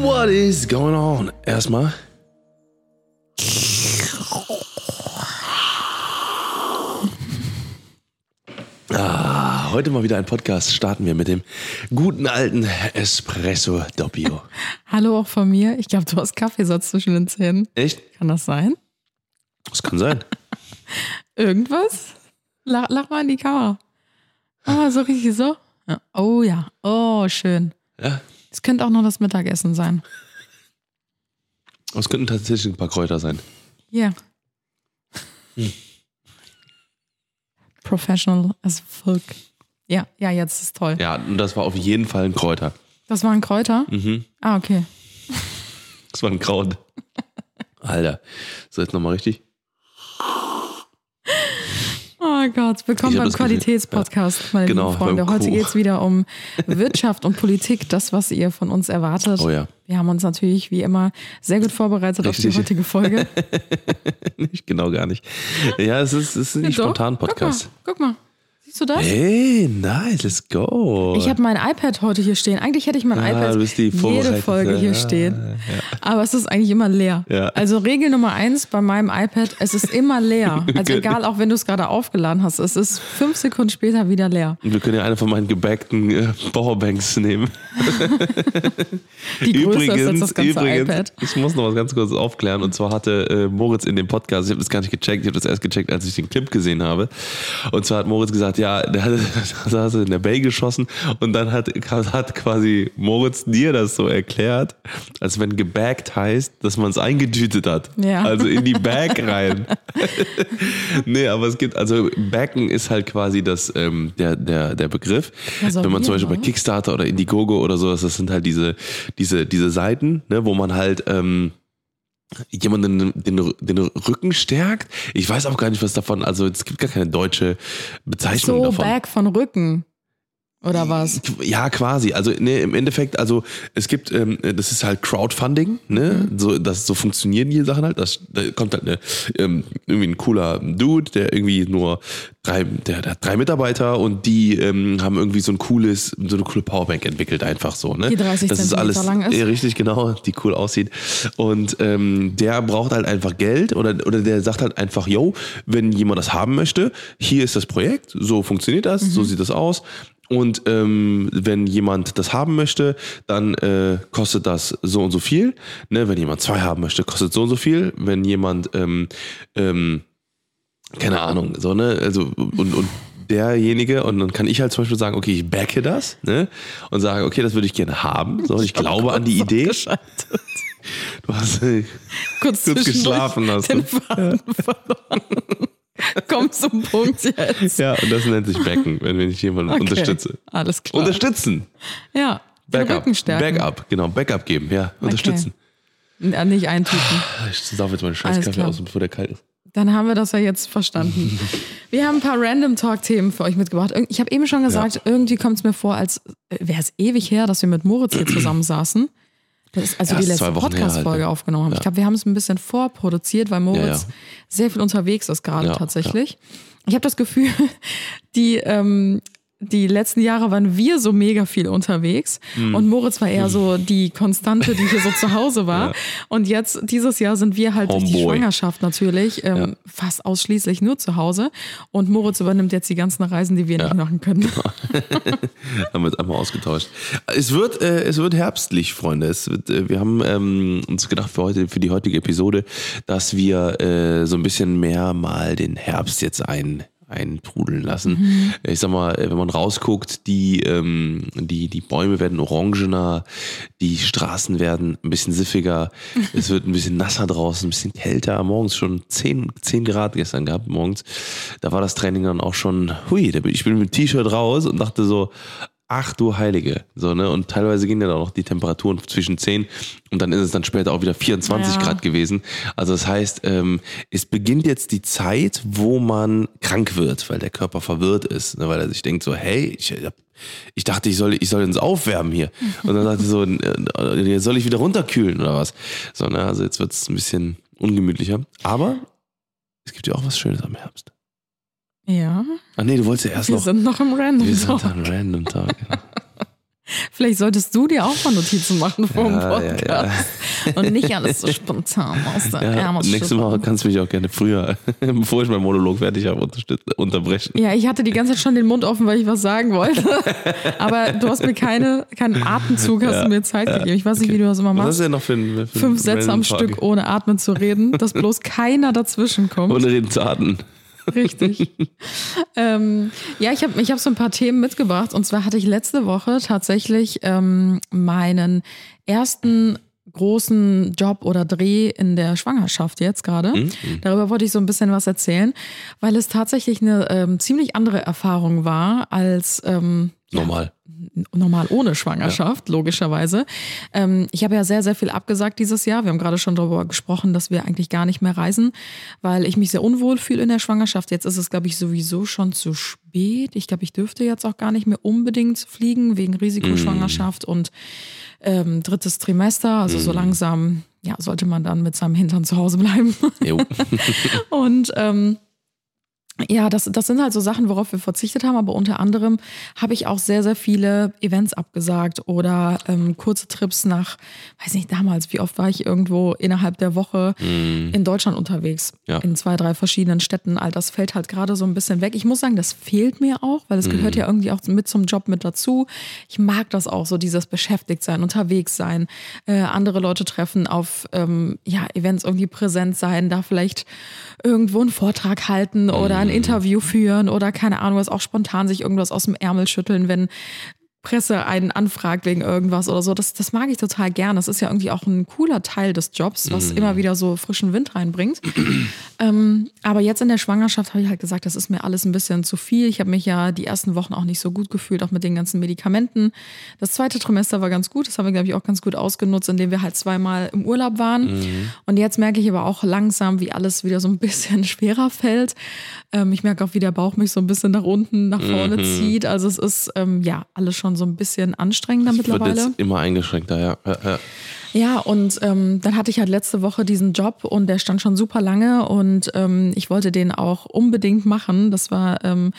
What is going on? Erstmal. Ah, heute mal wieder ein Podcast. Starten wir mit dem guten alten Espresso Doppio. Hallo auch von mir. Ich glaube, du hast Kaffeesatz zwischen den Zähnen. Echt? Kann das sein? Das kann sein. Irgendwas? Lach, lach mal in die Kamera. Ah, so richtig so. Ja. Oh ja. Oh, schön. Ja. Es könnte auch noch das Mittagessen sein. Es könnten tatsächlich ein paar Kräuter sein. Ja. Hm. Professional as fuck. Ja, ja, jetzt ist toll. Ja, und das war auf jeden Fall ein Kräuter. Das waren Kräuter? Mhm. Ah, okay. Das war ein Kraut. Alter. So, jetzt nochmal richtig. Oh Gott, willkommen beim Qualitätspodcast, meine Genau, lieben Freunde. Heute geht es wieder um Wirtschaft und Politik, das, was ihr von uns erwartet. Oh ja. Wir haben uns natürlich wie immer sehr gut vorbereitet auf Richtig. die heutige Folge. Nicht genau gar nicht. Ja, es ist, es ist ein Doch, spontan Podcast. Guck mal, guck mal. Du das? Hey, nice, let's go. Ich habe mein iPad heute hier stehen. Eigentlich hätte ich mein Ah, iPad jede. Folge hier Ja, stehen. Aber es ist eigentlich immer leer. Ja. Also Regel Nummer eins bei meinem iPad, es ist immer leer. Also egal, auch wenn du es gerade aufgeladen hast, es ist fünf Sekunden später wieder leer. Wir können ja eine von meinen gebackten äh, Powerbanks nehmen. Die Größe ist jetzt das ganze übrigens, iPad. ich muss noch was ganz kurz aufklären. Und zwar hatte äh, Moritz in dem Podcast, ich habe das gar nicht gecheckt, ich habe das erst gecheckt, als ich den Clip gesehen habe. Und zwar hat Moritz gesagt, ja, der hatte, da hast du in der Bay geschossen und dann hat, hat quasi Moritz dir das so erklärt, als wenn gebaggt heißt, dass man es eingetütet hat. Ja. Also in die Bag rein. nee, aber es gibt, also Backen ist halt quasi das, ähm, der, der, der Begriff. Ja, so Wenn man zum Beispiel bei? Kickstarter oder Indiegogo oder sowas, das sind halt diese, diese, diese Seiten, ne, wo man halt ähm, jemanden den, den Rücken stärkt. Ich weiß auch gar nicht, was davon, also es gibt gar keine deutsche Bezeichnung So davon. Back von Rücken. Oder was? Ja, quasi. Also ne, im Endeffekt, also es gibt, ähm, das ist halt Crowdfunding, ne? Mhm. So, das so funktionieren die Sachen halt. Das, da kommt halt ne, ähm, irgendwie ein cooler Dude, der irgendwie nur drei, der, der hat drei Mitarbeiter und die ähm, haben irgendwie so ein cooles, so eine coole Powerbank entwickelt, einfach so, ne? Die 30 das ist alles lang ist. Richtig genau, die cool aussieht. Und ähm, der braucht halt einfach Geld oder, oder der sagt halt einfach, yo, wenn jemand das haben möchte, hier ist das Projekt, so funktioniert das, Mhm. so sieht das aus. Und ähm, wenn jemand das haben möchte, dann äh, kostet das so und so viel. Ne? Wenn jemand zwei haben möchte, kostet so und so viel. Wenn jemand, ähm, ähm, keine Ahnung, so, ne, also und, und derjenige, und dann kann ich halt zum Beispiel sagen, okay, ich backe das, ne? Und sage, okay, das würde ich gerne haben. So, und ich glaube an die Idee. Du hast äh, Kurz, kurz geschlafen hast. Den du. Faden verloren. Komm zum Punkt jetzt. Ja, und das nennt sich Backen, wenn ich jemanden Okay, unterstütze. Alles klar. Unterstützen. ja, Backup. Backup, genau, Backup geben, ja, unterstützen. Ja, nicht eintüten. Ich sauf jetzt meinen scheiß Alles Kaffee klar. aus, bevor der kalt ist. Dann haben wir das ja jetzt verstanden. Wir haben ein paar Random Talk-Themen für euch mitgebracht. Ich habe eben schon gesagt, irgendwie kommt es mir vor, als wäre es ewig her, dass wir mit Moritz hier zusammen saßen. Das ist also Ja, die letzte halt, Podcast-Folge ne? aufgenommen haben. Ich glaube, wir haben es ein bisschen vorproduziert, weil Moritz Ja, ja. sehr viel unterwegs ist gerade Ja, tatsächlich. Ich habe das Gefühl, die, ähm, die letzten Jahre waren wir so mega viel unterwegs Hm. und Moritz war eher so die Konstante, die hier so zu Hause war. Und jetzt, dieses Jahr sind wir halt durch die Homeboy. Schwangerschaft natürlich ähm, fast ausschließlich nur zu Hause. Und Moritz übernimmt jetzt die ganzen Reisen, die wir nicht machen können. haben wir jetzt einmal ausgetauscht. Es wird, äh, es wird herbstlich, Freunde. Es wird, äh, wir haben ähm, uns gedacht für heute, für die heutige Episode, dass wir äh, so ein bisschen mehr mal den Herbst jetzt ein eintrudeln lassen. Ich sag mal, äh, wenn man rausguckt, die, ähm, die, die Bäume werden orangener, die Straßen werden ein bisschen siffiger, es wird ein bisschen nasser draußen, ein bisschen kälter. Morgens schon 10, 10 Grad gestern gehabt, morgens. Da war das Training dann auch schon, hui, ich bin mit T-Shirt raus und dachte so, ach du Heilige. So, ne? Und teilweise gehen ja dann auch die Temperaturen zwischen 10 und dann ist es dann später auch wieder 24 Ja. Grad gewesen. Also das heißt, ähm, es beginnt jetzt die Zeit, wo man krank wird, weil der Körper verwirrt ist, ne? weil er sich denkt so, hey, ich, ich dachte, ich soll, ich soll ins Aufwärmen hier. Und dann sagte so, äh, jetzt soll ich wieder runterkühlen oder was. So, ne? Also jetzt wird es ein bisschen ungemütlicher. Aber es gibt ja auch was Schönes am Herbst. Ja, Ah nee, du wolltest ja erst wir noch. sind noch im Random wir sind Talk. an Random Tag. Ja. Vielleicht solltest du dir auch mal Notizen machen vor dem Ja, ja, Podcast. Und nicht alles so spontan aus der Ja, Ärmel nächstes Mal schütteln. kannst du mich auch gerne früher, bevor ich meinen Monolog fertig habe, unterbrechen. Ja, ich hatte die ganze Zeit schon den Mund offen, weil ich was sagen wollte. Aber du hast mir keine, keinen Atemzug, hast Ja, du mir Zeit gegeben. Ich weiß nicht, wie du das immer Was machst. du denn noch für ein für Fünf Sätze am Talk? Stück, ohne atmen zu reden, dass bloß keiner dazwischen kommt. Ohne reden zu atmen. Richtig. ähm, ja, ich habe ich hab so ein paar Themen mitgebracht. Und zwar hatte ich letzte Woche tatsächlich ähm, meinen ersten großen Job oder Dreh in der Schwangerschaft jetzt gerade. Mhm. Darüber wollte ich so ein bisschen was erzählen, weil es tatsächlich eine ähm, ziemlich andere Erfahrung war als ähm, Normal. Normal ohne Schwangerschaft, logischerweise. Ähm, ich habe ja sehr, sehr viel abgesagt dieses Jahr. Wir haben gerade schon darüber gesprochen, dass wir eigentlich gar nicht mehr reisen, weil ich mich sehr unwohl fühle in der Schwangerschaft. Jetzt ist es, glaube ich, sowieso schon zu spät. Ich glaube, ich dürfte jetzt auch gar nicht mehr unbedingt fliegen wegen Risikoschwangerschaft und ähm, drittes Trimester. Also so langsam ja, sollte man dann mit seinem Hintern zu Hause bleiben. Und ähm, ja, das, das sind halt so Sachen, worauf wir verzichtet haben, aber unter anderem habe ich auch sehr, sehr viele Events abgesagt oder ähm, kurze Trips nach, weiß nicht, damals, wie oft war ich irgendwo innerhalb der Woche in Deutschland unterwegs, Ja. in zwei, drei verschiedenen Städten. All das fällt halt gerade so ein bisschen weg. Ich muss sagen, das fehlt mir auch, weil es gehört ja irgendwie auch mit zum Job mit dazu. Ich mag das auch, so dieses beschäftigt sein, unterwegs sein, äh, andere Leute treffen, auf ähm, ja, Events irgendwie präsent sein, da vielleicht irgendwo einen Vortrag halten oder ein Interview führen oder keine Ahnung, was auch spontan sich irgendwas aus dem Ärmel schütteln, wenn Presse einen anfragt wegen irgendwas oder so. Das, das mag ich total gern. Das ist ja irgendwie auch ein cooler Teil des Jobs, was immer wieder so frischen Wind reinbringt. ähm, aber jetzt in der Schwangerschaft habe ich halt gesagt, das ist mir alles ein bisschen zu viel. Ich habe mich ja die ersten Wochen auch nicht so gut gefühlt, auch mit den ganzen Medikamenten. Das zweite Trimester war ganz gut. Das haben wir, glaube ich, auch ganz gut ausgenutzt, indem wir halt zweimal im Urlaub waren. Und jetzt merke ich aber auch langsam, wie alles wieder so ein bisschen schwerer fällt. Ähm, ich merke auch, wie der Bauch mich so ein bisschen nach unten, nach vorne zieht. Also es ist ähm, ja alles schon so ein bisschen anstrengender Wird mittlerweile. jetzt immer eingeschränkter, ja. ja, ja. Ja, und ähm, dann hatte ich halt letzte Woche diesen Job und der stand schon super lange und ähm, ich wollte den auch unbedingt machen. Das war ähm,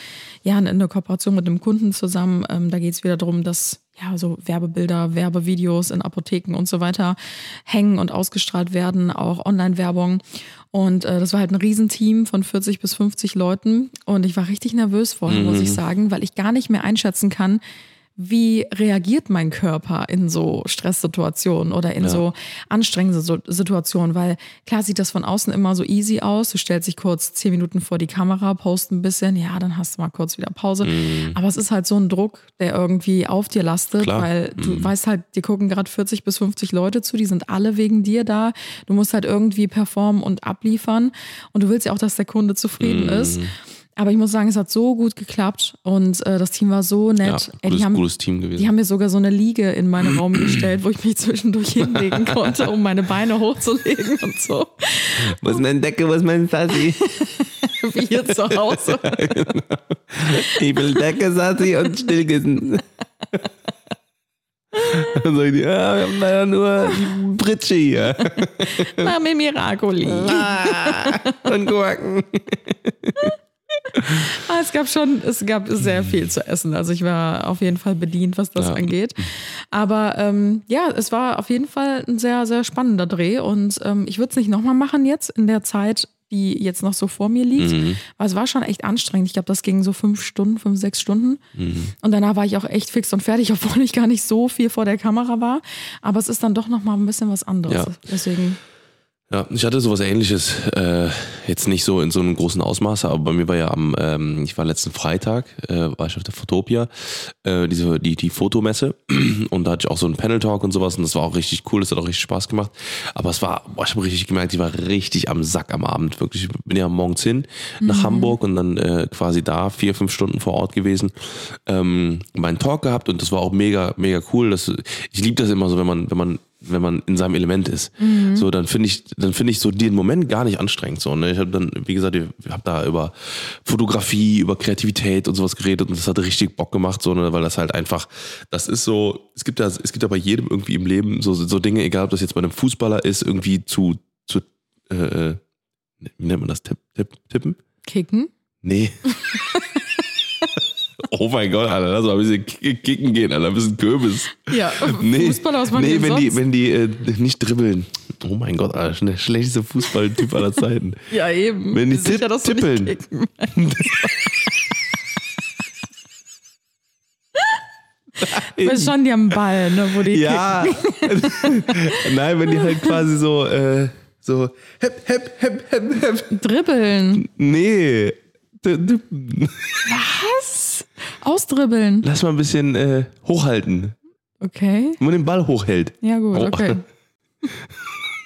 ja eine, eine Kooperation mit einem Kunden zusammen. Ähm, da geht es wieder darum, dass ja so Werbebilder, Werbevideos in Apotheken und so weiter hängen und ausgestrahlt werden, auch Online-Werbung. Und äh, das war halt ein Riesenteam von 40 bis 50 Leuten und ich war richtig nervös vorher, muss ich sagen, weil ich gar nicht mehr einschätzen kann, wie reagiert mein Körper in so Stresssituationen oder in so anstrengende Situationen? Weil klar sieht das von außen immer so easy aus. Du stellst dich kurz zehn Minuten vor die Kamera, post ein bisschen, ja, dann hast du mal kurz wieder Pause. Aber es ist halt so ein Druck, der irgendwie auf dir lastet, Klar. weil du weißt halt, dir gucken gerade 40 bis 50 Leute zu, die sind alle wegen dir da. Du musst halt irgendwie performen und abliefern und du willst ja auch, dass der Kunde zufrieden ist. Aber ich muss sagen, es hat so gut geklappt und äh, das Team war so ja nett. Ey, gutes, die, haben, gutes Team gewesen. die haben mir sogar so eine Liege in meinen Raum gestellt, wo ich mich zwischendurch hinlegen konnte, um meine Beine hochzulegen und so. wo ist meine Decke, wo ist mein Sassi? Wie hier zu Hause. Ich will Decke, Sassi und Stillkissen. Dann sagen die, ja, wir haben leider nur die Britsche hier. Mami Miracoli. Ah, und Gurken. Ah, es gab schon, es gab sehr viel zu essen. Also ich war auf jeden Fall bedient, was das Ja. angeht. Aber ähm, ja, es war auf jeden Fall ein sehr, sehr spannender Dreh. Und ähm, ich würde es nicht nochmal machen jetzt in der Zeit, die jetzt noch so vor mir liegt. Weil es war schon echt anstrengend. Ich glaube, das ging so fünf Stunden, fünf, sechs Stunden. Und danach war ich auch echt fix und fertig, obwohl ich gar nicht so viel vor der Kamera war. Aber es ist dann doch nochmal ein bisschen was anderes. Ja. Deswegen. Ja, ich hatte sowas ähnliches, äh, jetzt nicht so in so einem großen Ausmaße, aber bei mir war ja am, ähm, ich war letzten Freitag, äh, war ich auf der Fotopia, äh, diese, die, die Fotomesse. Und da hatte ich auch so einen Panel-Talk und sowas und das war auch richtig cool, das hat auch richtig Spaß gemacht, aber es war, boah, ich habe richtig gemerkt, ich war richtig am Sack am Abend, wirklich, ich bin ja morgens hin nach Hamburg und dann äh, quasi da vier, fünf Stunden vor Ort gewesen, ähm, meinen Talk gehabt und das war auch mega, mega cool, das, ich liebe das immer so, wenn man, wenn man wenn man in seinem Element ist. So, dann finde ich, dann finde ich so den Moment gar nicht anstrengend. So, ne? Ich habe dann, wie gesagt, ich habe da über Fotografie, über Kreativität und sowas geredet und das hat richtig Bock gemacht, so, ne? weil das halt einfach, das ist so, es gibt ja, es gibt ja bei jedem irgendwie im Leben so, so Dinge, egal ob das jetzt bei einem Fußballer ist, irgendwie zu, zu äh, wie nennt man das? Tipp, Tipp, Kicken? Nee. oh mein Gott, Alter, lass mal ein bisschen ki- kicken gehen, Alter, ein bisschen Kürbis. Ja, Nee, Fußballer, was man nee wenn die, sonst? wenn die äh, nicht dribbeln. Oh mein Gott, Alter, der schlechteste Fußballtyp aller Zeiten. ja, eben. Wenn die Sicher, tipp- tippeln. Du weißt schon, die haben einen Ball, ne, wo die Ja. Nein, wenn die halt quasi so, äh, so, hep, hep, hep, hep, hep. Dribbeln. Nee. D- Was? Ausdribbeln. Lass mal ein bisschen äh, hochhalten. Okay. Wenn man den Ball hochhält. Ja, gut, Oh. okay.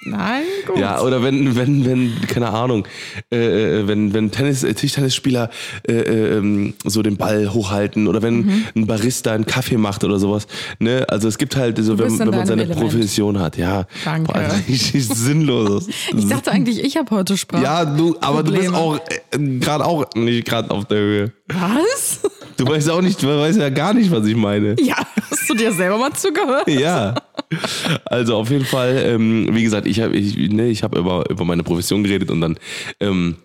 Nein, gut. Ja, oder wenn, wenn, wenn, keine Ahnung, äh, äh, wenn, wenn Tennis, äh, Tischtennisspieler äh, äh, ähm, so den Ball hochhalten oder wenn Mhm. ein Barista einen Kaffee macht oder sowas. Ne? Also es gibt halt so, wenn, wenn man seine Element. Profession hat, ja. Danke. Boah, richtig sinnlos. ich dachte eigentlich, ich habe heute Sprache. ja, du, aber du bist Probleme. auch äh, gerade auch nicht gerade auf der Höhe. Was? Du weißt auch nicht, du weißt ja gar nicht, was ich meine. Ja, hast du dir selber mal zugehört? Ja. Also auf jeden Fall, ähm, wie gesagt, ich habe ich, ne, ich hab über, über meine Profession geredet und dann ähm,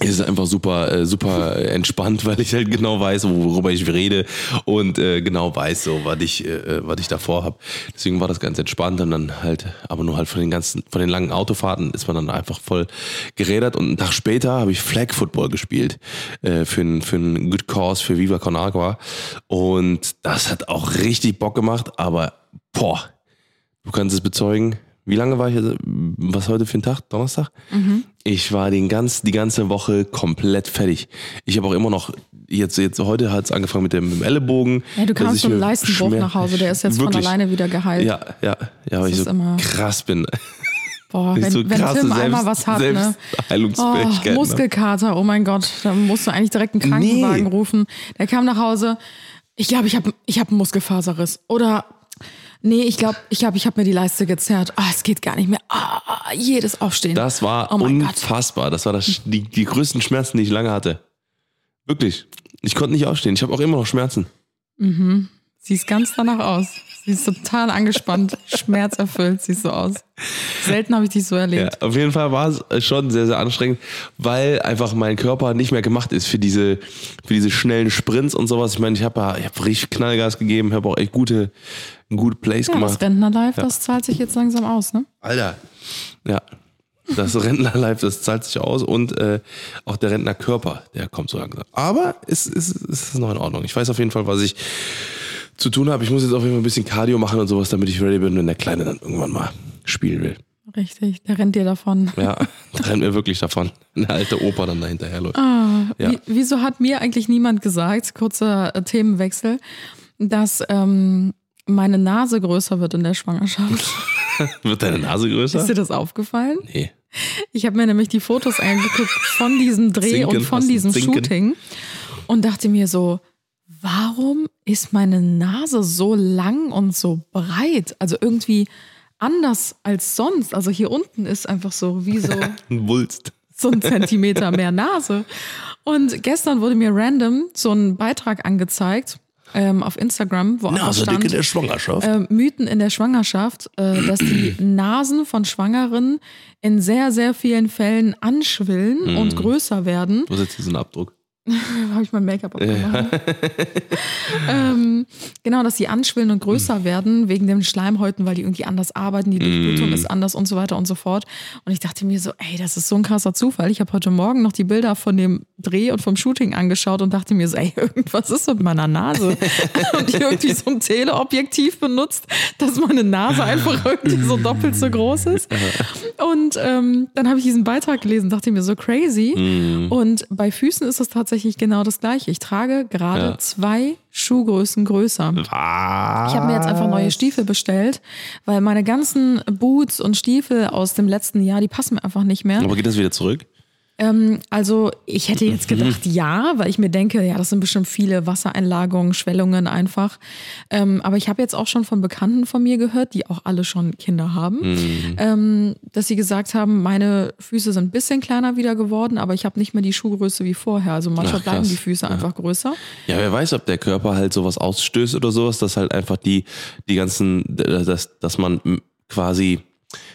ist es einfach super, äh, super entspannt, weil ich halt genau weiß, worüber ich rede und äh, genau weiß, so, was ich, äh, was ich davor habe. Deswegen war das ganz entspannt und dann halt, aber nur halt von den ganzen, von den langen Autofahrten ist man dann einfach voll gerädert und einen Tag später habe ich Flag Football gespielt äh, für einen für einen Good Cause für Viva Con Agua und das hat auch richtig Bock gemacht, aber boah, du kannst es bezeugen. Wie lange war ich jetzt, was heute für ein Tag? Donnerstag? Ich war den ganz, die ganze Woche komplett fertig. Ich habe auch immer noch, jetzt, jetzt heute hat es angefangen mit dem, mit dem Ellenbogen. Ja, du kamst mit Leistenbruch nach Hause, der ist jetzt von Wirklich. alleine wieder geheilt. Ja, ja, ja, weil ich so immer- krass bin. Boah, wenn, so wenn krasse Tim einmal Selbst- was hat, ne? Oh, ne? Muskelkater, oh mein Gott, da musst du eigentlich direkt einen Krankenwagen Nee. rufen. Der kam nach Hause, ich glaube, ich habe ich hab einen Muskelfaserriss. Oder, nee, ich glaube, ich, glaub, ich habe mir die Leiste gezerrt. Ah, es geht gar nicht mehr. Ah, jedes Aufstehen. Das war Oh mein Gott. unfassbar. Das war das, die, die größten Schmerzen, die ich lange hatte. Wirklich. Ich konnte nicht aufstehen. Ich habe auch immer noch Schmerzen. Siehst ganz danach aus. Siehst total angespannt, schmerzerfüllt siehst du aus. Selten habe ich dich so Ja, erlebt. auf jeden Fall war es schon sehr, sehr anstrengend, weil einfach mein Körper nicht mehr gemacht ist für diese, für diese schnellen Sprints und sowas. Ich meine, ich habe ja- ich hab richtig Knallgas gegeben, habe auch echt gute, gute Plays Ja, gemacht. das Rentnerlife, das zahlt sich jetzt langsam aus, ne? Alter. Ja. Das Rentnerlife, das zahlt sich aus und äh, auch der Rentnerkörper, der kommt so langsam. Aber es ist, es ist noch in Ordnung. Ich weiß auf jeden Fall, was ich zu tun habe. Ich muss jetzt auf jeden Fall ein bisschen Cardio machen und sowas, damit ich ready bin, wenn der Kleine dann irgendwann mal spielen will. Richtig, der rennt dir davon. Ja, da rennt mir wirklich davon. Eine alte Opa dann da hinterherläuft. Ah, Ja. wie, wieso hat mir eigentlich niemand gesagt, kurzer äh, Themenwechsel, dass ähm, meine Nase größer wird in der Schwangerschaft? Wird deine Nase größer? Ist dir das aufgefallen? Nee. Ich habe mir nämlich die Fotos angeguckt von diesem Dreh Zinken, und von diesem Zinken? Shooting und dachte mir so, warum ist meine Nase so lang und so breit? Also irgendwie anders als sonst. Also hier unten ist einfach so wie so Ein Wulst. so ein Zentimeter mehr Nase. Und gestern wurde mir random so ein Beitrag angezeigt ähm, auf Instagram, wo einfach Nase dick in stand, der Schwangerschaft. äh, Mythen in der Schwangerschaft, äh, dass die Nasen von Schwangeren in sehr, sehr vielen Fällen anschwillen Mhm. und größer werden. Wo sitzt diesen Abdruck? habe ich mein Make-up abgemacht. ähm, genau, dass die anschwillen und größer werden wegen den Schleimhäuten, weil die irgendwie anders arbeiten, die Durchblutung ist anders und so weiter und so fort. Und ich dachte mir so, ey, das ist so ein krasser Zufall. Ich habe heute Morgen noch die Bilder von dem Dreh und vom Shooting angeschaut und dachte mir so, ey, irgendwas ist mit meiner Nase. und ich irgendwie so ein Teleobjektiv benutzt, dass meine Nase einfach irgendwie so doppelt so groß ist. Und ähm, dann habe ich diesen Beitrag gelesen, dachte mir so crazy. Und bei Füßen ist es tatsächlich genau das gleiche. Ich trage gerade Ja. zwei Schuhgrößen größer. Was? Ich habe mir jetzt einfach neue Stiefel bestellt, weil meine ganzen Boots und Stiefel aus dem letzten Jahr, die passen mir einfach nicht mehr. Aber geht das wieder zurück? Ähm, also ich hätte jetzt gedacht, ja, weil ich mir denke, ja, das sind bestimmt viele Wassereinlagungen, Schwellungen einfach. Ähm, aber ich habe jetzt auch schon von Bekannten von mir gehört, die auch alle schon Kinder haben, ähm, dass sie gesagt haben, meine Füße sind ein bisschen kleiner wieder geworden, aber ich habe nicht mehr die Schuhgröße wie vorher. Also manchmal Ach, bleiben die Füße einfach größer. Ja, wer weiß, ob der Körper halt sowas ausstößt oder sowas, dass halt einfach die, die ganzen, dass, dass man quasi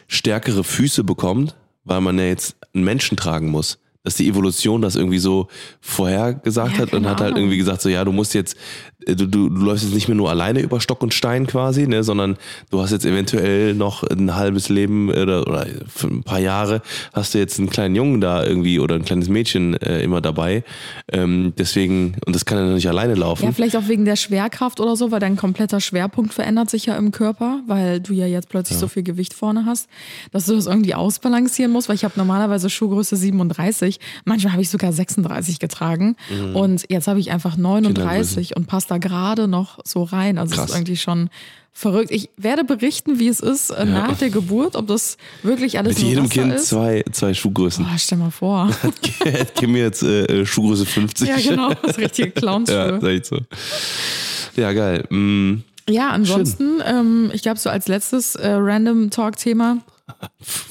stärkere Füße bekommt, weil man ja jetzt einen Menschen tragen muss. dass die Evolution das irgendwie so vorhergesagt Ja, hat und hat halt irgendwie gesagt, so ja, du musst jetzt, du, du, du läufst jetzt nicht mehr nur alleine über Stock und Stein quasi, ne, sondern du hast jetzt eventuell noch ein halbes Leben oder, oder für ein paar Jahre hast du jetzt einen kleinen Jungen da irgendwie oder ein kleines Mädchen äh, immer dabei. Ähm, deswegen, und das kann ja nicht alleine laufen. Ja, vielleicht auch wegen der Schwerkraft oder so, weil dein kompletter Schwerpunkt verändert sich ja im Körper, weil du ja jetzt plötzlich so viel Gewicht vorne hast, dass du das irgendwie ausbalancieren musst, weil ich habe normalerweise Schuhgröße 37, manchmal habe ich sogar 36 getragen Mhm. und jetzt habe ich einfach 39 und passe da gerade noch so rein. Also es Krass. ist irgendwie schon verrückt. Ich werde berichten, wie es ist äh, nach der Geburt, ob das wirklich alles Mit jedem Kind ist. zwei, zwei Schuhgrößen. Boah, stell mal vor. Hat Kim jetzt äh, Schuhgröße 50. ja, genau, das richtige Clownschuhe. Ja, so. Ja, geil. Mm, Ja, ansonsten, ähm, ich glaube, so als letztes äh, Random Talk-Thema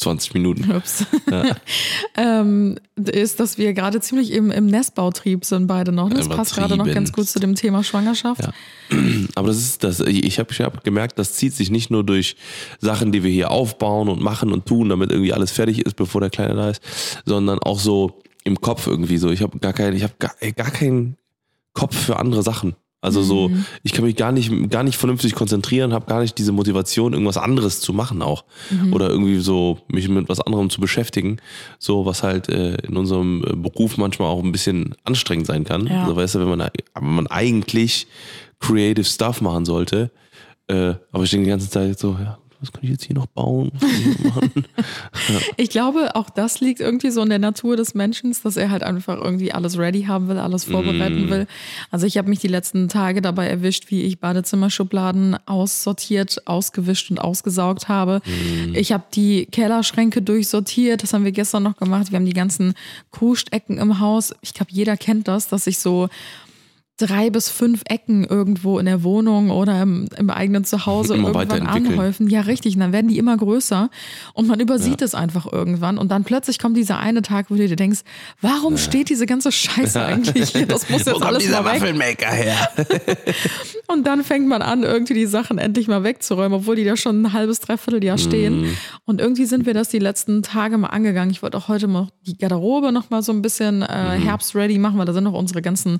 20 Minuten. Ups. ähm, ist, dass wir gerade ziemlich im, im Nestbautrieb sind, beide noch. Das passt gerade noch ganz gut zu dem Thema Schwangerschaft. Ja. Aber das ist das, ich habe hab gemerkt, das zieht sich nicht nur durch Sachen, die wir hier aufbauen und machen und tun, damit irgendwie alles fertig ist, bevor der Kleine da ist, sondern auch so im Kopf irgendwie so. Ich habe gar keinen, ich habe gar, gar keinen Kopf für andere Sachen. Also so, ich kann mich gar nicht, gar nicht vernünftig konzentrieren, habe gar nicht diese Motivation, irgendwas anderes zu machen auch. Oder irgendwie so, mich mit was anderem zu beschäftigen. So, was halt äh, in unserem äh, Beruf manchmal auch ein bisschen anstrengend sein kann. Ja. Also weißt du, wenn man, wenn man eigentlich creative Stuff machen sollte, äh, aber ich denke die ganze Zeit so, ja, was kann ich jetzt hier noch bauen? Kann ich? Ich glaube, auch das liegt irgendwie so in der Natur des Menschen, dass er halt einfach irgendwie alles ready haben will, alles vorbereiten will. Also ich habe mich die letzten Tage dabei erwischt, wie ich Badezimmerschubladen aussortiert, ausgewischt und ausgesaugt habe. Ich habe die Kellerschränke durchsortiert, das haben wir gestern noch gemacht. Wir haben die ganzen Kuhstecken im Haus. Ich glaube, jeder kennt das, dass sich so drei bis fünf Ecken irgendwo in der Wohnung oder im, im eigenen Zuhause Immer irgendwann anhäufen. Ja, richtig. Und dann werden die immer größer und man übersieht es einfach irgendwann. Und dann plötzlich kommt dieser eine Tag, wo du dir denkst, warum steht diese ganze Scheiße eigentlich hier? Das muss Wo jetzt kommt alles dieser mal weg. Waffelmaker her? Und dann fängt man an, irgendwie die Sachen endlich mal wegzuräumen, obwohl die da schon ein halbes, dreiviertel Jahr stehen. Mhm. Und irgendwie sind wir das die letzten Tage mal angegangen. Ich wollte auch heute mal die Garderobe noch mal so ein bisschen äh, herbstready machen, weil da sind noch unsere ganzen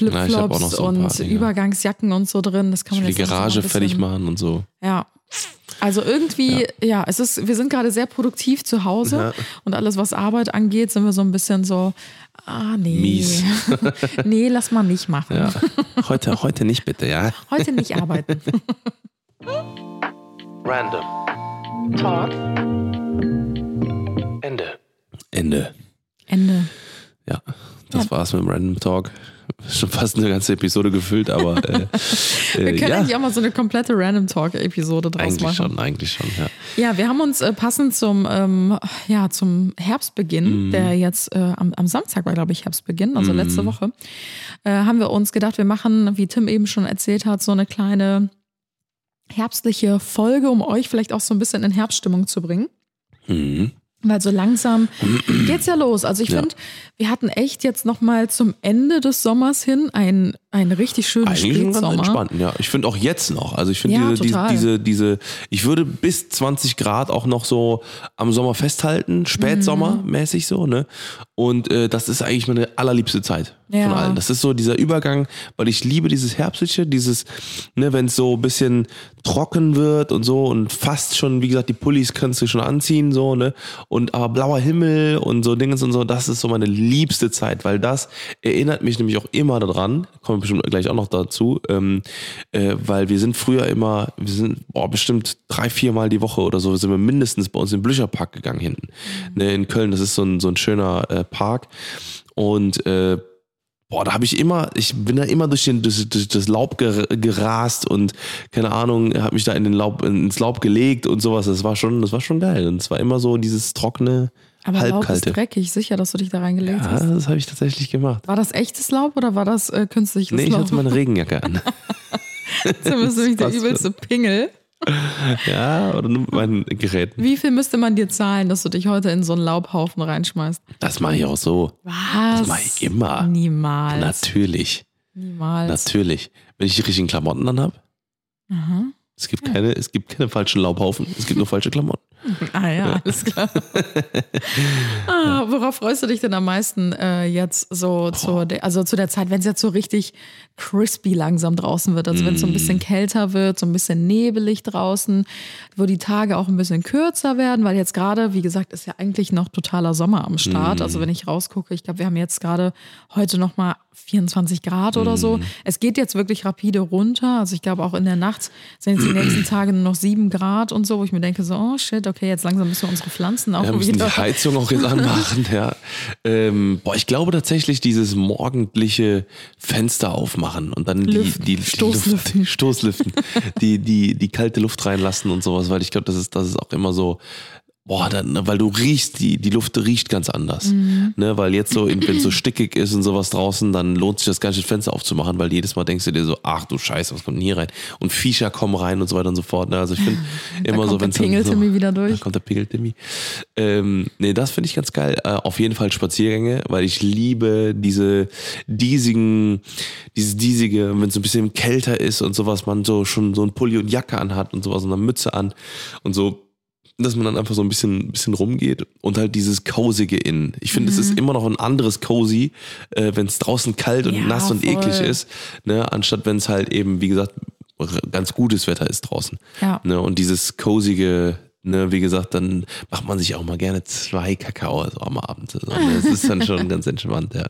Mhm. Ja, ich hab auch noch Flipflops so und Dinge. Übergangsjacken und so drin. Das kann man Die jetzt noch so Garage fertig machen und so. Ja. Also irgendwie, ja. es ist, wir sind gerade sehr produktiv zu Hause Ja. und alles, was Arbeit angeht, sind wir so ein bisschen so, ah nee. Mies. nee, lass mal nicht machen. Ja. Heute, heute nicht bitte, ja? Heute nicht arbeiten. Random. Talk. Ende. Ende. Ende. Ja, das war's mit dem Random Talk. Schon fast eine ganze Episode gefüllt, aber äh, Wir äh, können ja, eigentlich auch mal so eine komplette Random Talk-Episode draus eigentlich machen. schon, eigentlich schon, ja. Ja, wir haben uns äh, passend zum, ähm, ja, zum Herbstbeginn, Mhm. der jetzt äh, am, am Samstag war, glaube ich, Herbstbeginn, also Mhm. letzte Woche, äh, haben wir uns gedacht, wir machen, wie Tim eben schon erzählt hat, so eine kleine herbstliche Folge, um euch vielleicht auch so ein bisschen in Herbststimmung zu bringen. Mhm. Weil so langsam geht's ja los. Also ich Ja. finde, wir hatten echt jetzt noch mal zum Ende des Sommers hin einen, einen richtig schönen Eigentlich schon ganz Spätsommer. entspannt, ja. Ich finde auch jetzt noch. Also ich finde Ja, diese, diese, diese, diese, ich würde bis 20 Grad auch noch so am Sommer festhalten, Spätsommer mäßig so, ne? Und äh, das ist eigentlich meine allerliebste Zeit Ja. von allen. Das ist so dieser Übergang, weil ich liebe dieses Herbstliche, dieses, ne, wenn es so ein bisschen trocken wird und so und fast schon, wie gesagt, die Pullis kannst du schon anziehen, so, ne? Und aber blauer Himmel und so Dingens und so, das ist so meine liebste Zeit, weil das erinnert mich nämlich auch immer daran, wir bestimmt gleich auch noch dazu, ähm, äh, weil wir sind früher immer, wir sind boah, bestimmt drei, vier Mal die Woche oder so, sind wir mindestens bei uns den Blücherpark gegangen hinten. Ne, in Köln, das ist so ein, so ein schöner äh, Park. Und äh, Boah, da habe ich immer, ich bin da immer durch, den, durch, durch das Laub ger- gerast und keine Ahnung, habe mich da in den Laub, ins Laub gelegt und sowas. Das war schon, das war schon geil. Und es war immer so dieses trockene, Aber Laub ist halbkalte. dreckig, sicher, dass du dich da reingelegt Ja, hast. das habe ich tatsächlich gemacht. War das echtes Laub oder war das äh, künstliches Nee, ich Laub? hatte meine Regenjacke an. Bist du nämlich der übelste Pingel. ja, oder nur mit meinen Geräten. Wie viel müsste man dir zahlen, dass du dich heute in so einen Laubhaufen reinschmeißt? Das mache ich auch so. Was? Das mache ich immer. Niemals. Natürlich. Niemals. Natürlich. Wenn ich die richtigen Klamotten anhab. Aha. Es gibt keine, es gibt keine falschen Laubhaufen. Es gibt nur falsche Klamotten. Ah ja, alles klar. ah, worauf freust du dich denn am meisten äh, jetzt so zu der, also zu der Zeit, wenn es jetzt so richtig crispy langsam draußen wird, also wenn es so ein bisschen kälter wird, so ein bisschen nebelig draußen, wo die Tage auch ein bisschen kürzer werden, weil jetzt gerade, wie gesagt, ist ja eigentlich noch totaler Sommer am Start. Also wenn ich rausgucke, ich glaube, wir haben jetzt gerade heute noch mal 24 Grad oder so. Es geht jetzt wirklich rapide runter. Also ich glaube auch in der Nacht sind jetzt die nächsten Tage nur noch 7 Grad und so, wo ich mir denke so, oh shit, okay, jetzt langsam müssen wir unsere Pflanzen auch Wir müssen wieder. die Heizung auch jetzt anmachen, ja. Ähm, boah, ich glaube tatsächlich dieses morgendliche Fenster aufmachen und dann die, Lüften. die, die Stoßlüften. Luft, Stoßlüften, die, die, die kalte Luft reinlassen und sowas, weil ich glaube, das ist, das ist auch immer so, boah, dann, weil du riechst, die, die Luft riecht ganz anders. Mhm. Ne, weil jetzt so, wenn es so stickig ist und sowas draußen, dann lohnt sich das das Fenster aufzumachen, weil jedes Mal denkst du dir so, ach du Scheiße, was kommt denn hier rein? Und Viecher kommen rein und so weiter und so fort. Ne? Also ich finde immer kommt so, der wenn Pingeltimmi wieder durch. Da kommt der Pingeltimmi. Ähm, nee, das finde ich ganz geil. Äh, auf jeden Fall Spaziergänge, weil ich liebe diese diesigen, dieses diesige, wenn es so ein bisschen kälter ist und sowas, man so schon so ein Pulli und Jacke anhat und sowas und eine Mütze an und so dass man dann einfach so ein bisschen, bisschen rumgeht und halt dieses Cosige in. Ich finde, es ist immer noch ein anderes Cozy, äh, wenn es draußen kalt und Ja, nass und voll. eklig ist, ne, anstatt wenn es halt eben, wie gesagt, ganz gutes Wetter ist draußen. Ja. Ne, und dieses Cosige, ne, wie gesagt, dann macht man sich auch mal gerne zwei Kakao so am Abend. Ne? Das ist dann schon ganz entspannt, ja.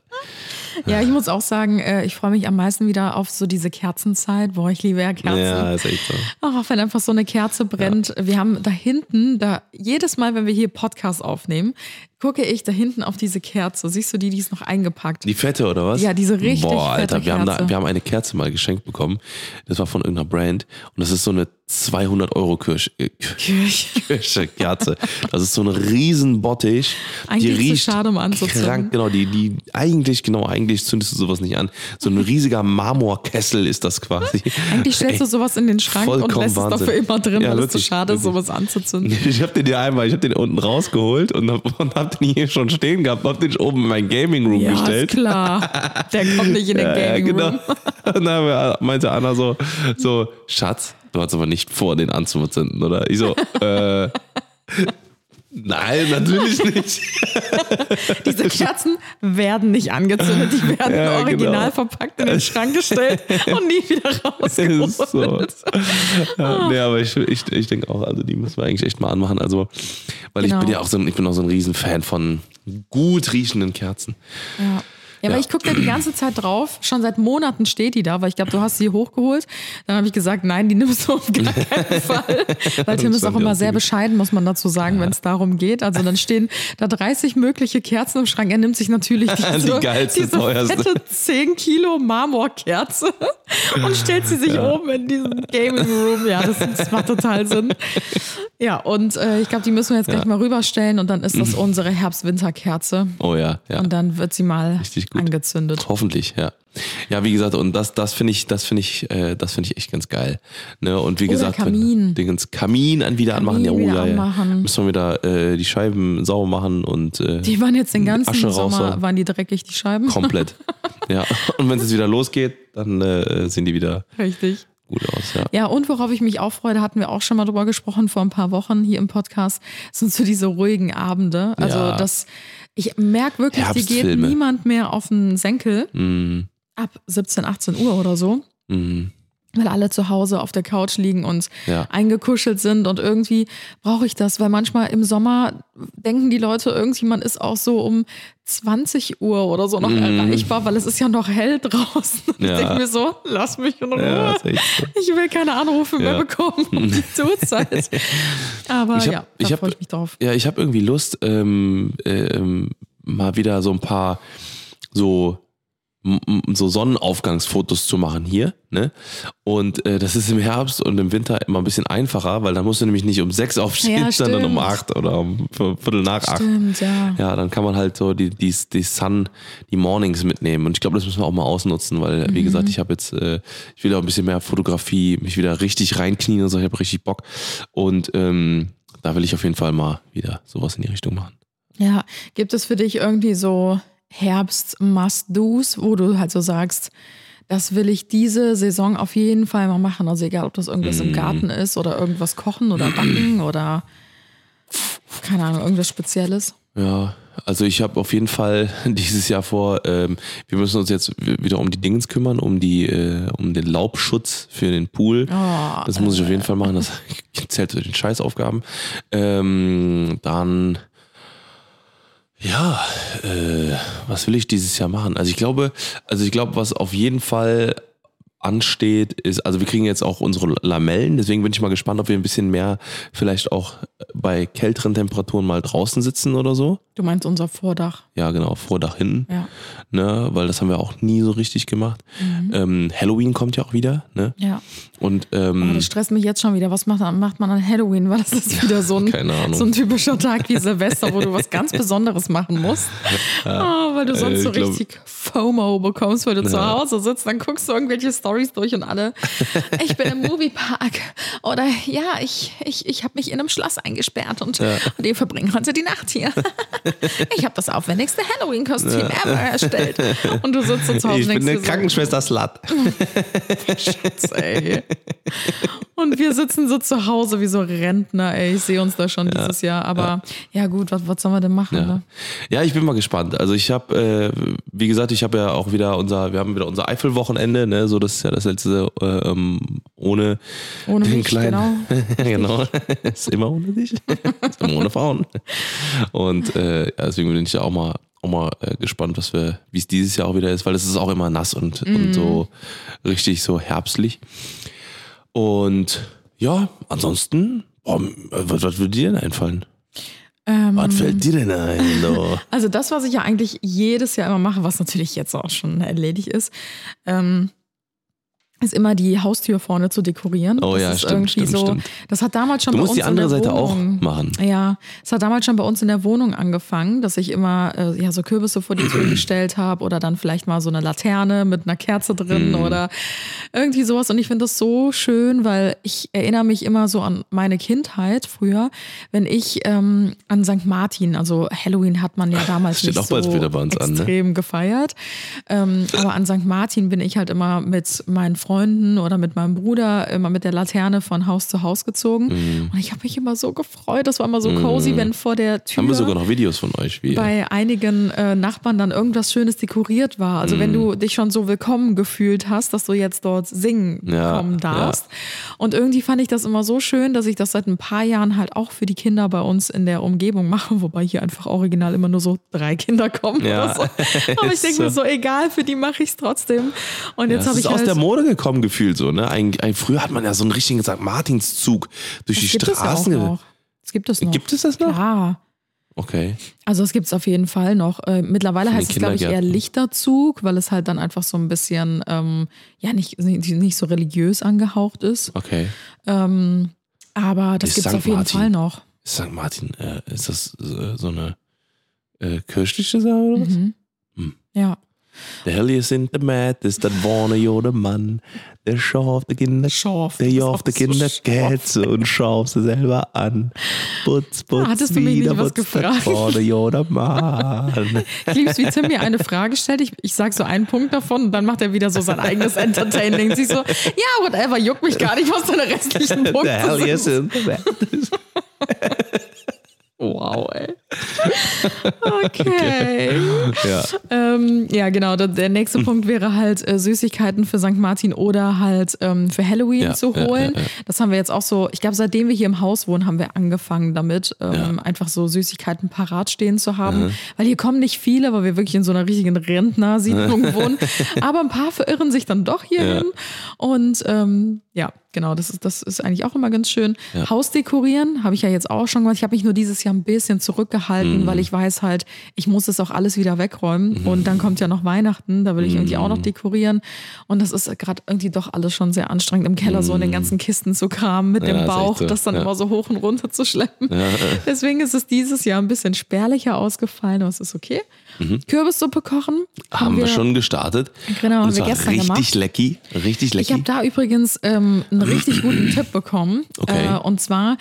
Ja, ich muss auch sagen, äh, ich freue mich am meisten wieder auf so diese Kerzenzeit. Boah, ich liebe ja Kerzen. Ja, ist echt so. Ach, wenn einfach so eine Kerze brennt. Wir haben da hinten, da jedes Mal, wenn wir hier Podcast aufnehmen, gucke ich da hinten auf diese Kerze. Siehst du die, die ist noch eingepackt. Die fette oder was? Ja, diese richtig Boah, Alter, fette wir haben, da, Kerze. wir haben eine Kerze mal geschenkt bekommen. Das war von irgendeiner Brand. Und das ist so eine 200 Euro Kirsch, äh, Kirche. Kirsche Kerze. Das ist so ein riesen Bottich. Eigentlich die riecht schade, um anzuzünden. Krank, genau, die, die, eigentlich, genau, eigentlich zündest du sowas nicht an. So ein riesiger Marmorkessel ist das quasi. Eigentlich stellst du sowas in den Schrank und lässt es Wahnsinn. dafür immer drin, Ja, weil es zu schade ist, sowas anzuzünden. Ich habe den ja einmal, ich habe den unten rausgeholt und hab, und hab den hier schon stehen gehabt, hab den oben in mein Gaming Room Ja, gestellt. klar. Der kommt nicht in den Ja, ja, Gaming genau. Room. Und dann meinte Anna so, so, Schatz, du hast aber nicht vor, den anzuzünden, oder? Ich so, äh, nein, natürlich nicht. Diese Kerzen werden nicht angezündet, die werden Ja, original genau. verpackt in den Schrank gestellt und nie wieder ist so. rausgeholt. Ja, nee, aber ich, ich, ich denke auch, also die müssen wir eigentlich echt mal anmachen. Also, weil Genau. ich bin ja auch so ein, ich bin auch so ein Riesenfan von gut riechenden Kerzen. Ja. Ja, Ja. ich gucke da die ganze Zeit drauf. Schon seit Monaten steht die da, weil ich glaube, du hast sie hochgeholt. Dann habe ich gesagt, nein, die nimmst du auf gar keinen Fall. Weil Tim ist auch ja immer sehr bescheiden, muss man dazu sagen, wenn es darum geht. Also dann stehen da 30 mögliche Kerzen im Schrank. Er nimmt sich natürlich diese, geilste, diese teuerste. fette 10 Kilo Marmorkerze und stellt sie sich oben in diesen Gaming Room. Ja, das, das macht total Sinn. Ja, und äh, ich glaube, die müssen wir jetzt gleich mal rüberstellen und dann ist das unsere Herbst-Winter-Kerze. Oh ja, ja. Und dann wird sie mal Richtig gut. angezündet. Hoffentlich, ja. Ja, wie gesagt, und das, das finde ich, das finde ich, äh, das finde ich echt ganz geil. Ne? Und wie Oder gesagt, Kamin. den ganzen Kamin an wieder anmachen, ja, oh, ja, ja. anmachen. Müssen wir wieder äh, die Scheiben sauber machen und äh, Die waren jetzt den ganzen Asche Sommer, raussaugen. waren die dreckig, die Scheiben. komplett. ja. Und wenn es jetzt wieder losgeht, dann äh, sehen die wieder Richtig. gut aus, ja. Ja, und worauf ich mich auch freue, da hatten wir auch schon mal drüber gesprochen vor ein paar Wochen hier im Podcast, sind so diese ruhigen Abende. Also Ja. das, ich merke wirklich, die geht niemand mehr auf den Senkel Mm, ab 17, 18 Uhr oder so. mm, Weil alle zu Hause auf der Couch liegen und Ja. eingekuschelt sind und irgendwie brauche ich das, weil manchmal im Sommer denken die Leute, irgendjemand ist auch so um 20 Uhr oder so noch erreichbar, weil es ist ja noch hell draußen. Und. Ja. Ich denke mir so, lass mich in Ruhe. Ja, so. Ich will keine Anrufe mehr bekommen um die Uhrzeit. Aber Ich hab- ja, da freue ich mich drauf. Ja, ich habe irgendwie Lust, ähm, ähm, mal wieder so ein paar so so Sonnenaufgangsfotos zu machen hier, ne? Und äh, das ist im Herbst und im Winter immer ein bisschen einfacher, weil dann musst du nämlich nicht um sechs aufstehen, Ja, sondern um acht oder um Viertel nach acht. Stimmt, ja. Ja, dann kann man halt so die, die, die Sun, die Mornings mitnehmen. Und ich glaube, das müssen wir auch mal ausnutzen, weil, wie gesagt, ich habe jetzt, äh, ich will auch ein bisschen mehr Fotografie, mich wieder richtig reinknien und so, ich habe richtig Bock. Und ähm, da will ich auf jeden Fall mal wieder sowas in die Richtung machen. Ja, gibt es für dich irgendwie so Herbst-Must-Dos, wo du halt so sagst, das will ich diese Saison auf jeden Fall mal machen. Also egal, ob das irgendwas Mm. im Garten ist oder irgendwas kochen oder backen oder Keine Ahnung, irgendwas Spezielles. Ja, also ich habe auf jeden Fall dieses Jahr vor, ähm, wir müssen uns jetzt wieder um die Dingens kümmern, um die, äh, um den Laubschutz für den Pool. Oh, das muss ich auf jeden Fall machen. Das zählt zu den Scheißaufgaben. Ähm, dann ja, äh, was will ich dieses Jahr machen? Also ich glaube, also ich glaube, was auf jeden Fall ansteht, ist, also wir kriegen jetzt auch unsere Lamellen, deswegen bin ich mal gespannt, ob wir ein bisschen mehr vielleicht auch bei kälteren Temperaturen mal draußen sitzen oder so. Du meinst unser Vordach? Ja, genau, Vordach hinten. Ja. Ne, weil das haben wir auch nie so richtig gemacht. Ähm, Halloween kommt ja auch wieder, ne? Ja. Und ähm, Oh, das stresst mich jetzt schon wieder. Was macht, macht man an Halloween? Weil das ist wieder so ein, so ein typischer Tag wie Silvester, wo du was ganz Besonderes machen musst. Oh, weil du sonst Äh, so richtig FOMO bekommst, weil du zu Ja. Hause sitzt. Dann guckst du irgendwelche Stories durch und alle, ich bin im Moviepark. Oder ja, ich, ich, ich habe mich in einem Schloss eingesperrt und, und wir verbringen heute die Nacht hier. Ich habe das aufwendigste Halloween-Kostüm ever erstellt. Und du sitzt so zu Hause ich bin eine dir so, Krankenschwester Slut. Schatz, ey. Und wir sitzen so zu Hause wie so Rentner, ey. Ich sehe uns da schon dieses Jahr. Aber ja, gut, was, was sollen wir denn machen? Ja. Ne? ja, ich bin mal gespannt. Also ich habe, äh, wie gesagt, ich habe ja auch wieder unser, wir haben wieder unser Eifelwochenende, ne, so das ist ja das letzte äh, ähm, ohne, Ohne den mich, kleinen, genau, ist immer ohne dich, immer ohne Frauen. Und äh, deswegen bin ich ja auch mal auch mal äh, gespannt, was wir, wie es dieses Jahr auch wieder ist, weil es ist auch immer nass und, Mhm. und so richtig so herbstlich. Und ja, ansonsten, boah, was, was würde dir denn einfallen? Ähm, Was fällt dir denn ein? So? also das, was ich ja eigentlich jedes Jahr immer mache, was natürlich jetzt auch schon erledigt ist, ähm, ist immer die Haustür vorne zu dekorieren. Oh das ja, ist stimmt, irgendwie stimmt, so, stimmt. Das hat damals schon Du bei musst uns die andere in der Seite auch Wohnung, machen. Ja, es hat damals schon bei uns in der Wohnung angefangen, dass ich immer äh, ja so Kürbisse vor die Tür gestellt habe oder dann vielleicht mal so eine Laterne mit einer Kerze drin Mhm. oder irgendwie sowas. Und ich finde das so schön, weil ich erinnere mich immer so an meine Kindheit früher, wenn ich ähm, an St. Martin, also Halloween hat man ja damals Steht nicht auch bald so wieder bei uns an, ne? extrem gefeiert. Ähm, aber an St. Martin bin ich halt immer mit meinen Freunden oder mit meinem Bruder immer mit der Laterne von Haus zu Haus gezogen. Mhm. Und ich habe mich immer so gefreut. Das war immer so cozy, wenn vor der Tür Haben wir sogar noch Videos von euch? Wie, bei einigen äh, Nachbarn dann irgendwas Schönes dekoriert war. Also Mhm. wenn du dich schon so willkommen gefühlt hast, dass du jetzt dort singen Ja, kommen darfst. Und irgendwie fand ich das immer so schön, dass ich das seit ein paar Jahren halt auch für die Kinder bei uns in der Umgebung mache, wobei hier einfach original immer nur so drei Kinder kommen Ja. oder so. Aber ich Ist denke mir so. so, egal, für die mache ich es trotzdem. Und ja, jetzt das habe ist ich aus halt, der Mode gekommen, gefühlt so. Ne? Ein, ein, früher hat man ja so einen richtigen St. Martinszug durch die das gibt es ja auch Straßen. noch. Das gibt es noch. Gibt es das noch? Ja. Okay. Also es gibt es auf jeden Fall noch. Äh, mittlerweile Von heißt es, glaube ich, eher. Lichterzug, weil es halt dann einfach so ein bisschen, ähm, ja, nicht, nicht, nicht so religiös angehaucht ist. Okay. Ähm, aber das gibt es auf jeden Martin. Fall noch. Ist St. Martin, äh, ist das äh, so eine äh, kirchliche Sache oder was? Mhm. Hm. Ja. Der Hell ist in der Matt, ist der Warner Jode Mann, der schauft die Kinder, Schorf. der jauft so Kinder schorf. Kätze und schauft sie selber an. Putz, putz, hattest du mich nicht wieder was putz, der gefragt? Warner Jode Mann. Ich lieb's, wie Tim mir eine Frage stellt. Ich, ich sag so einen Punkt davon und dann macht er wieder so sein eigenes Entertaining. Sie so, ja, whatever, juckt mich gar nicht, was deine restlichen Der Punkte Hell ist sind. in der Matt. Wow, ey. Okay. Ja. Ähm, ja, genau. Der, der nächste Punkt wäre halt äh, Süßigkeiten für St. Martin oder halt ähm, für Halloween Ja, zu holen. ja. Das haben wir jetzt auch so, ich glaube, seitdem wir hier im Haus wohnen, haben wir angefangen damit, ähm, einfach so Süßigkeiten parat stehen zu haben. Weil hier kommen nicht viele, weil wir wirklich in so einer richtigen Rentnersiedlung wohnen. Aber ein paar verirren sich dann doch hierhin. Und ähm, ja, genau, das ist, das ist eigentlich auch immer ganz schön. Haus dekorieren habe ich ja jetzt auch schon gemacht. Ich habe mich nur dieses Jahr ein bisschen zurückgehalten, weil ich weiß halt, ich muss das auch alles wieder wegräumen. Und dann kommt ja noch Weihnachten, da will ich irgendwie auch noch dekorieren. Und das ist gerade irgendwie doch alles schon sehr anstrengend im Keller, so in den ganzen Kisten zu kramen mit Ja, dem Bauch, so. das dann Ja. immer so hoch und runter zu schleppen. Deswegen ist es dieses Jahr ein bisschen spärlicher ausgefallen, aber es ist okay. Kürbissuppe kochen. Haben wir schon gestartet. Genau, haben wir gestern richtig gemacht. lecky. Richtig Ich habe lecky. da übrigens ähm, einen richtig guten Tipp bekommen. Okay. Äh, und zwar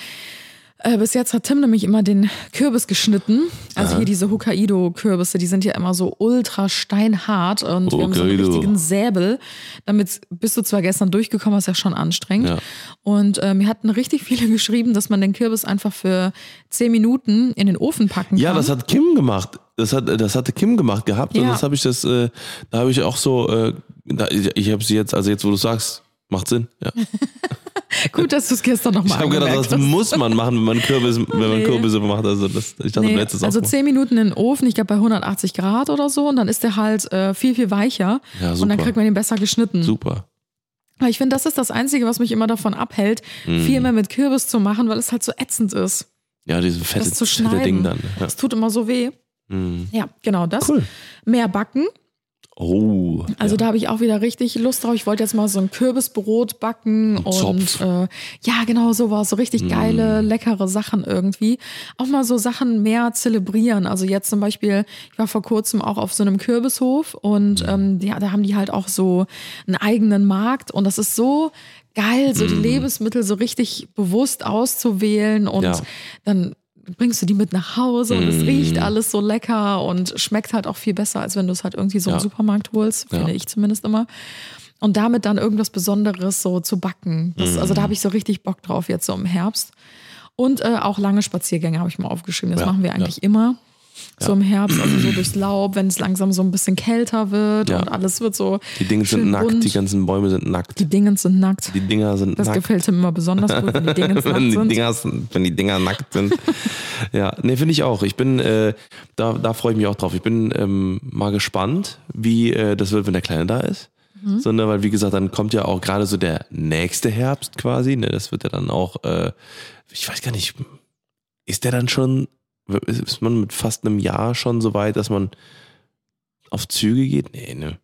Äh, bis jetzt hat Tim nämlich immer den Kürbis geschnitten. Also hier diese Hokkaido-Kürbisse, die sind ja immer so ultra steinhart und wir haben so einen Hokkaido. richtigen Säbel. Damit bist du zwar gestern durchgekommen, ist ja schon anstrengend. Ja. Und äh, mir hatten richtig viele geschrieben, dass man den Kürbis einfach für 10 Minuten in den Ofen packen kann. Ja, das hat Kim gemacht. Das hat, das hatte Kim gemacht gehabt und Ja. das habe ich das, äh, da habe ich auch so, äh, da, ich, ich habe sie jetzt, also jetzt, wo du sagst, macht Sinn. Ja. Gut, dass du es gestern Ich nochmal habe gedacht, das muss man machen, wenn man Kürbis, wenn man Nee. Kürbisse macht. Also das, ich dachte, Nee, du es also auch 10 Minuten in den Ofen, ich glaube bei 180 Grad oder so, und dann ist der halt äh, viel, viel weicher. Ja, und super. dann kriegt man den besser geschnitten. super. Aber ich finde, das ist das Einzige, was mich immer davon abhält, Mhm. viel mehr mit Kürbis zu machen, weil es halt so ätzend ist. Ja, dieses fette, Das zu fette. Ding dann. Ja. Das tut immer so weh. Mhm. Ja, genau das. Cool. Mehr backen. Oh. Also ja. da habe ich auch wieder richtig Lust drauf. Ich wollte jetzt mal so ein Kürbisbrot backen und Zopf. Mm. äh, ja, genau sowas. So richtig geile, leckere Sachen irgendwie. Auch mal so Sachen mehr zelebrieren. Also jetzt zum Beispiel, ich war vor kurzem auch auf so einem Kürbishof Mm. und ähm, ja, da haben die halt auch so einen eigenen Markt und das ist so geil, so die Lebensmittel so richtig bewusst auszuwählen und Mm. Ja. dann bringst du die mit nach Hause und es Mm. riecht alles so lecker und schmeckt halt auch viel besser, als wenn du es halt irgendwie so im Ja. Supermarkt holst, Ja. finde ich zumindest immer. Und damit dann irgendwas Besonderes so zu backen. Das, Also Mm. da habe ich so richtig Bock drauf jetzt so im Herbst. Und äh, auch lange Spaziergänge habe ich mal aufgeschrieben. Das Ja, machen wir ja. eigentlich immer. So im Herbst, also so durchs Laub, wenn es langsam so ein bisschen kälter wird Ja. und alles wird so. Die Dinge sind nackt, bunt. die ganzen Bäume sind nackt. Die Dinge sind nackt. Die Dinger sind Das nackt. gefällt ihm immer besonders gut, wenn die Dinge nackt wenn, die sind. Dinger, wenn die Dinger nackt sind. ja, nee, finde ich auch. Ich bin, äh, da, da freue ich mich auch drauf. Ich bin ähm, mal gespannt, wie äh, das wird, wenn der Kleine da ist. Mhm. Sondern, weil, wie gesagt, dann kommt ja auch gerade so der nächste Herbst quasi. Ne? Das wird ja dann auch, äh, ich weiß gar nicht, ist der dann schon, ist man mit fast einem Jahr schon so weit, dass man auf Züge geht? Nee, ne.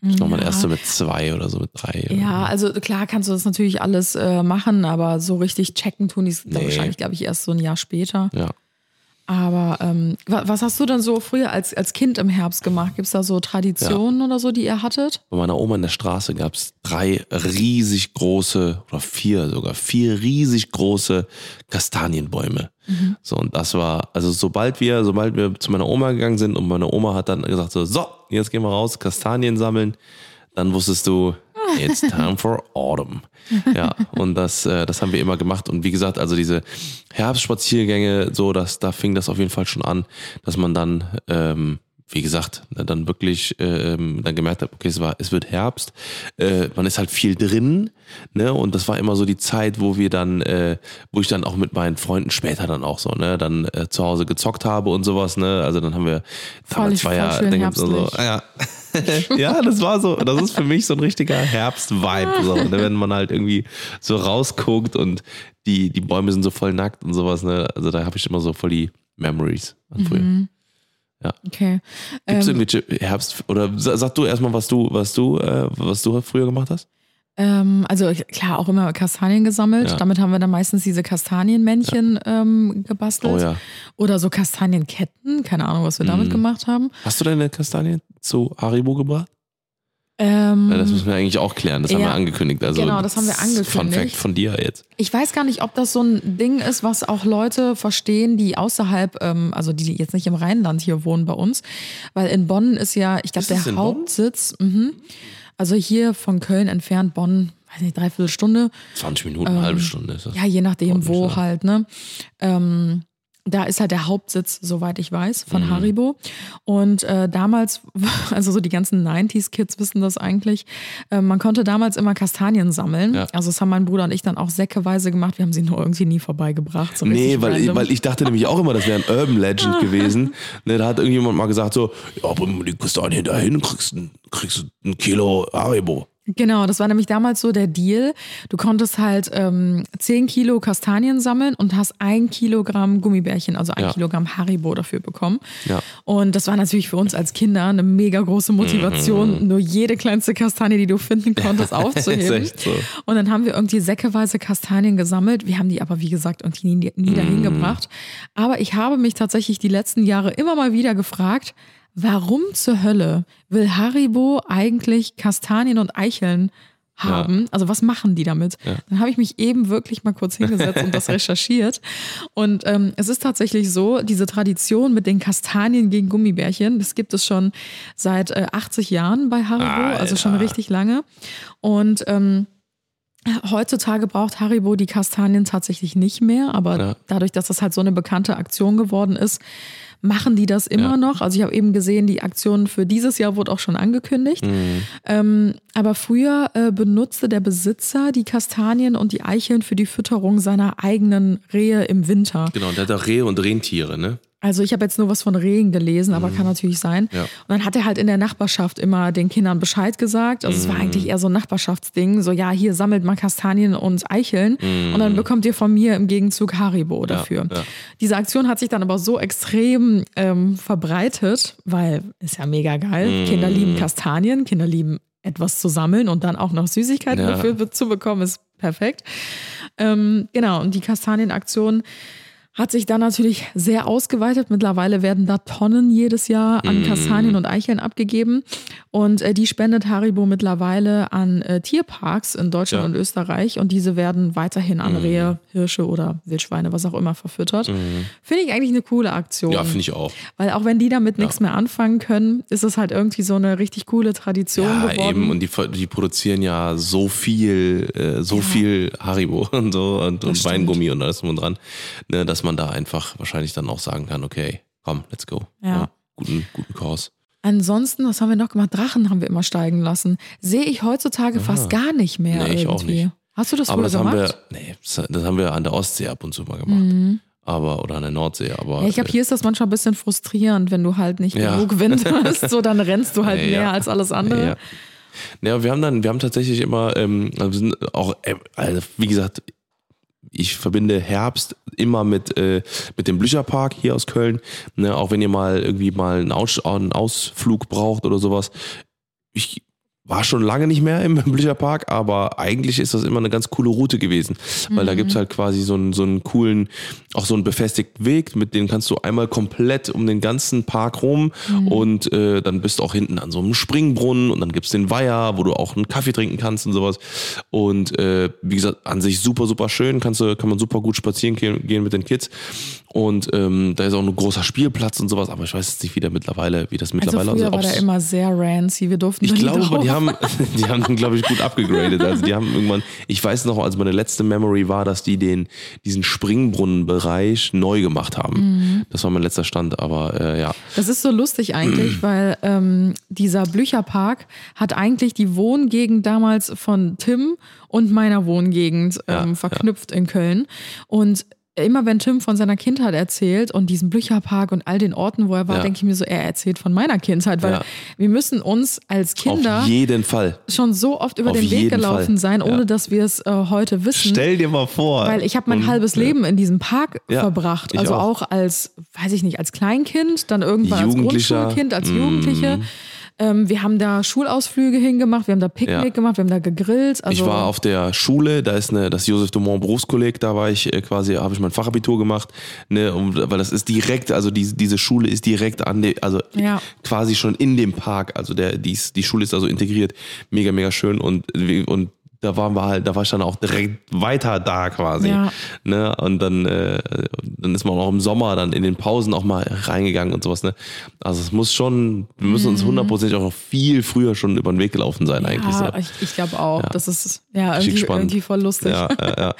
Ist nochmal Ja. erst so mit zwei oder so mit drei. oder Ja, also klar kannst du das natürlich alles äh, machen, aber so richtig checken tun die es Nee. wahrscheinlich, glaube ich, erst so ein Jahr später. Ja. Aber ähm, wa- was hast du denn so früher als, als Kind im Herbst gemacht? Gibt es da so Traditionen oder so, die ihr hattet? Bei meiner Oma in der Straße gab es drei riesig große, oder vier sogar, vier riesig große Kastanienbäume. So, und das war, also sobald wir, sobald wir zu meiner Oma gegangen sind und meine Oma hat dann gesagt so, so, jetzt gehen wir raus, Kastanien sammeln, dann wusstest du, it's time for autumn. Ja, und das, äh, das haben wir immer gemacht. Und wie gesagt, also diese Herbstspaziergänge, so, dass, da fing das auf jeden Fall schon an, dass man dann, ähm, wie gesagt, ne, dann wirklich ähm, dann gemerkt hat, okay, es war, es wird Herbst, äh, man ist halt viel drin, ne, und das war immer so die Zeit, wo wir dann, äh, wo ich dann auch mit meinen Freunden später dann auch so, ne, dann äh, zu Hause gezockt habe und sowas, ne, also dann haben wir, damals Voll- dann gibt's so, herbstlich. ja, ja, das war so, das ist für mich so ein richtiger Herbst-Vibe, so, ne, wenn man halt irgendwie so rausguckt und die, die Bäume sind so voll nackt und sowas, ne, also da habe ich immer so voll die Memories an früher. Okay. Gibt es Ähm, irgendwelche Herbst oder sa- sag du erstmal, was du, was du, äh, was du früher gemacht hast? ähm, also klar, auch immer Kastanien gesammelt. Ja. Damit haben wir dann meistens diese Kastanienmännchen ähm, gebastelt. Oh ja. Oder so Kastanienketten. Keine Ahnung, was wir damit Mhm. gemacht haben. Hast du deine Kastanien zu Haribo gebracht? Ähm, das müssen wir eigentlich auch klären. Das haben ja. wir angekündigt. Also Genau, das haben wir Fun angekündigt. Fact von dir jetzt. Ich weiß gar nicht, ob das so ein Ding ist, was auch Leute verstehen, die außerhalb, ähm, also die jetzt nicht im Rheinland hier wohnen bei uns. Weil in Bonn ist ja, ich glaube, der? Hauptsitz, mhm, also hier von Köln entfernt, Bonn, weiß nicht, dreiviertel Stunde. 20 Minuten, eine halbe Stunde ist das. Ähm, Ja, je nachdem, wo halt, ne? Ähm, da ist halt der Hauptsitz, soweit ich weiß, von Mhm. Haribo. Und äh, damals, also so die ganzen 90s-Kids wissen das eigentlich, äh, man konnte damals immer Kastanien sammeln. Ja. Also das haben mein Bruder und ich dann auch säckeweise gemacht. Wir haben sie nur irgendwie nie vorbeigebracht. So Nee, weil, random. weil ich dachte nämlich auch immer, das wäre ein Urban Legend gewesen. Ne, da hat irgendjemand mal gesagt so, ja, bring mal die Kastanien dahin, kriegst, kriegst du ein Kilo Haribo. Genau, das war nämlich damals so der Deal. Du konntest halt ähm, 10 Kilo Kastanien sammeln und hast ein Kilogramm Gummibärchen, also ein Ja. Kilogramm Haribo dafür bekommen. Ja. Und das war natürlich für uns als Kinder eine mega große Motivation, nur jede kleinste Kastanie, die du finden konntest, aufzuheben. Mhm. So. Und dann haben wir irgendwie säckeweise Kastanien gesammelt. Wir haben die aber, wie gesagt, irgendwie nie, nie dahin gebracht. Aber ich habe mich tatsächlich die letzten Jahre immer mal wieder gefragt, warum zur Hölle will Haribo eigentlich Kastanien und Eicheln haben. Also was machen die damit? Dann habe ich mich eben wirklich mal kurz hingesetzt und das recherchiert. Und ähm, es ist tatsächlich so, diese Tradition mit den Kastanien gegen Gummibärchen, das gibt es schon seit äh, 80 Jahren bei Haribo, also schon Alter. richtig lange. Und ähm, Heutzutage braucht Haribo die Kastanien tatsächlich nicht mehr, aber Ja. dadurch, dass das halt so eine bekannte Aktion geworden ist, machen die das immer Ja. noch. Also ich habe eben gesehen, die Aktion für dieses Jahr wurde auch schon angekündigt. Mhm. Ähm, aber früher äh, benutzte der Besitzer die Kastanien und die Eicheln für die Fütterung seiner eigenen Rehe im Winter. Genau, der hat auch Rehe und Rentiere, ne? Also ich habe jetzt nur was von Rehen gelesen, aber kann natürlich sein. Mhm. Ja. Und dann hat er halt in der Nachbarschaft immer den Kindern Bescheid gesagt. Also es war Mhm. eigentlich eher so ein Nachbarschaftsding. So, ja, hier sammelt mal Kastanien und Eicheln und dann bekommt ihr von mir im Gegenzug Haribo dafür. Mhm. ja. Diese Aktion hat sich dann aber so extrem ähm, verbreitet, weil ist ja mega geil. Mhm. Kinder lieben Kastanien, Kinder lieben etwas zu sammeln und dann auch noch Süßigkeiten Ja. dafür zu bekommen, ist perfekt. Ähm, genau, und die Kastanien-Aktion hat sich dann natürlich sehr ausgeweitet. Mittlerweile werden da Tonnen jedes Jahr Mhm. an Kastanien und Eicheln abgegeben. Und äh, die spendet Haribo mittlerweile an äh, Tierparks in Deutschland Ja. Mhm. und Österreich. Und diese werden weiterhin an Rehe, Hirsche oder Wildschweine, was auch immer, verfüttert. Finde ich eigentlich eine coole Aktion. Ja, finde ich auch. Weil auch wenn die damit nichts mehr anfangen können, ist es halt irgendwie so eine richtig coole Tradition Ja, geworden. eben. Und die, die produzieren ja so viel, äh, so Ja. viel Haribo und so und, und. Weingummi und alles drum und dran, ne, dass man da einfach wahrscheinlich dann auch sagen kann, okay, komm, let's go. Ja. guten, guten Kurs. Ansonsten, was haben wir noch gemacht? Drachen haben wir immer steigen lassen. Sehe ich heutzutage fast gar nicht mehr. Nee, ich irgendwie. auch nicht. Hast du das Aber früher das haben gemacht? wir, nee, das haben wir an der Ostsee ab und zu mal gemacht. Aber, oder an der Nordsee, aber. Mhm. Ja, ich glaube, hier ist das manchmal ein bisschen frustrierend, wenn du halt nicht Ja. genug Wind hast. So, dann rennst du halt Ja, ja. mehr als alles andere. Ja. Ja, wir haben dann, wir haben tatsächlich immer, ähm, sind auch, äh, also wie gesagt, ich verbinde Herbst immer mit, äh, mit dem Blücherpark hier aus Köln. Ne, auch wenn ihr mal irgendwie mal einen, Aus, einen Ausflug braucht oder sowas. Ich war schon lange nicht mehr im Blücherpark, aber eigentlich ist das immer eine ganz coole Route gewesen. Weil da gibt's halt quasi so einen, so einen coolen, auch so einen befestigten Weg, mit dem kannst du einmal komplett um den ganzen Park rum und äh, dann bist du auch hinten an so einem Springbrunnen und dann gibt's den Weiher, wo du auch einen Kaffee trinken kannst und sowas. Und äh, wie gesagt, an sich super, super schön, kannst du, kann man super gut spazieren gehen, gehen mit den Kids. Und ähm, da ist auch ein großer Spielplatz und sowas, aber ich weiß jetzt nicht, wie der mittlerweile, wie das Also mittlerweile früher war der immer sehr rancy. Wir durften ich da glaube, drauf. die haben, die haben den, glaube ich, gut abgegradet. Also die haben irgendwann, ich weiß noch, als meine letzte Memory war, dass die den, diesen Springbrunnenbereich neu gemacht haben. Mhm. Das war mein letzter Stand, aber äh, ja. Das ist so lustig eigentlich, weil ähm, dieser Blücherpark hat eigentlich die Wohngegend damals von Tim und meiner Wohngegend Ja, ähm, verknüpft in Köln. Und immer wenn Tim von seiner Kindheit erzählt und diesen Blücherpark und all den Orten, wo er war, Ja. denke ich mir so, er erzählt von meiner Kindheit, weil Ja. wir müssen uns als Kinder Auf jeden Fall. schon so oft über Auf den Weg gelaufen Fall. sein, ohne Ja. dass wir es äh, heute wissen. Stell dir mal vor. Weil ich habe mein Und- halbes Leben in diesem Park Ja, verbracht. Also auch. auch. als, weiß ich nicht, als Kleinkind, dann irgendwann als. Mhm. Grundschulkind, als Jugendliche. Ähm, wir haben da Schulausflüge hingemacht, wir haben da Picknick Ja. gemacht, wir haben da gegrillt. Also, ich war auf der Schule, da ist eine, das Josef Dumont Berufskolleg, da war ich äh, quasi, habe ich mein Fachabitur gemacht, ne, und, weil das ist direkt, also die, diese Schule ist direkt an der, also Ja. quasi schon in dem Park, also der, die, die Schule ist also integriert, mega, mega schön und, und da waren wir halt, da war ich dann auch direkt weiter da quasi. Ja. Ne? Und dann, äh, dann ist man auch im Sommer dann in den Pausen auch mal reingegangen und sowas. Ne? Also es muss schon, wir müssen uns hundertprozentig auch noch viel früher schon über den Weg gelaufen sein eigentlich. So. Mhm. ja, ich, ich glaube auch. Ja. Das ist ja irgendwie, irgendwie voll lustig. Ja, ja, ja.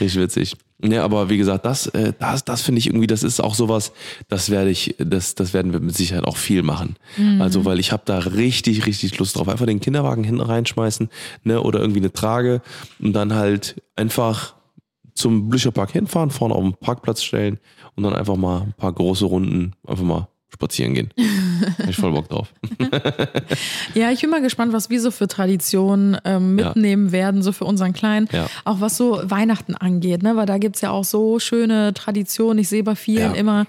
Richtig witzig. Ja, aber wie gesagt, das, äh, das, das finde ich irgendwie, das ist auch sowas, das werde ich, das, das werden wir mit Sicherheit auch viel machen. Mhm. Also, weil ich habe da richtig, richtig Lust drauf. Einfach den Kinderwagen hinten reinschmeißen, ne, oder irgendwie eine Trage und dann halt einfach zum Blücherpark hinfahren, vorne auf den Parkplatz stellen und dann einfach mal ein paar große Runden einfach mal spazieren gehen. Hab ich voll Bock drauf. Ja, ich bin mal gespannt, was wir so für Traditionen ähm, Ja. mitnehmen werden, so für unseren Kleinen. Ja. Auch was so Weihnachten angeht, ne? weil da gibt's ja auch so schöne Traditionen. Ich sehe bei vielen Ja. immer,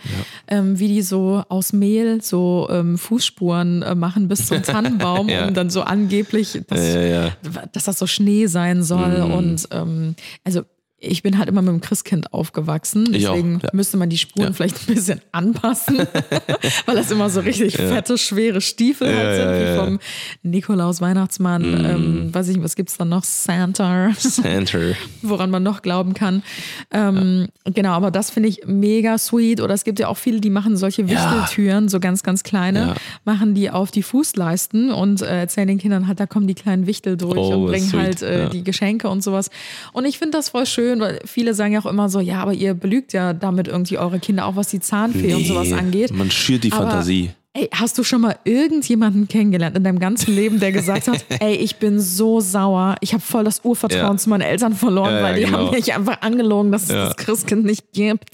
ähm, wie die so aus Mehl so ähm, Fußspuren äh, machen bis zum Tannenbaum, Ja. um dann so angeblich, dass, Ja, ja, ja. dass das so Schnee sein soll. Mhm. Und ähm, also ich bin halt immer mit dem Christkind aufgewachsen. Ich auch, Deswegen ja. müsste man die Spuren Ja. vielleicht ein bisschen anpassen, weil das immer so richtig fette, schwere Stiefel halt Ja, sind, ja, wie ja. vom Nikolaus, Weihnachtsmann, ähm, weiß ich nicht, was gibt's dann noch? Santa, Center. woran man noch glauben kann. Ähm, Genau, aber das finde ich mega sweet. Oder es gibt ja auch viele, die machen solche Wichteltüren, so ganz, ganz kleine, Ja. machen die auf die Fußleisten und äh, erzählen den Kindern halt, da kommen die kleinen Wichtel durch Oh, und bringen sweet, halt äh, ja. die Geschenke und sowas. Und ich finde das voll schön, weil viele sagen ja auch immer so, ja, aber ihr belügt ja damit irgendwie eure Kinder, auch was die Zahnfee und sowas Nee, angeht. Man schürt die Aber, Fantasie. Ey, hast du schon mal irgendjemanden kennengelernt in deinem ganzen Leben, der gesagt hat, ey, ich bin so sauer, ich habe voll das Urvertrauen Ja. zu meinen Eltern verloren, Ja, ja, weil die genau. haben mich einfach angelogen, dass es Ja. das Christkind nicht gibt.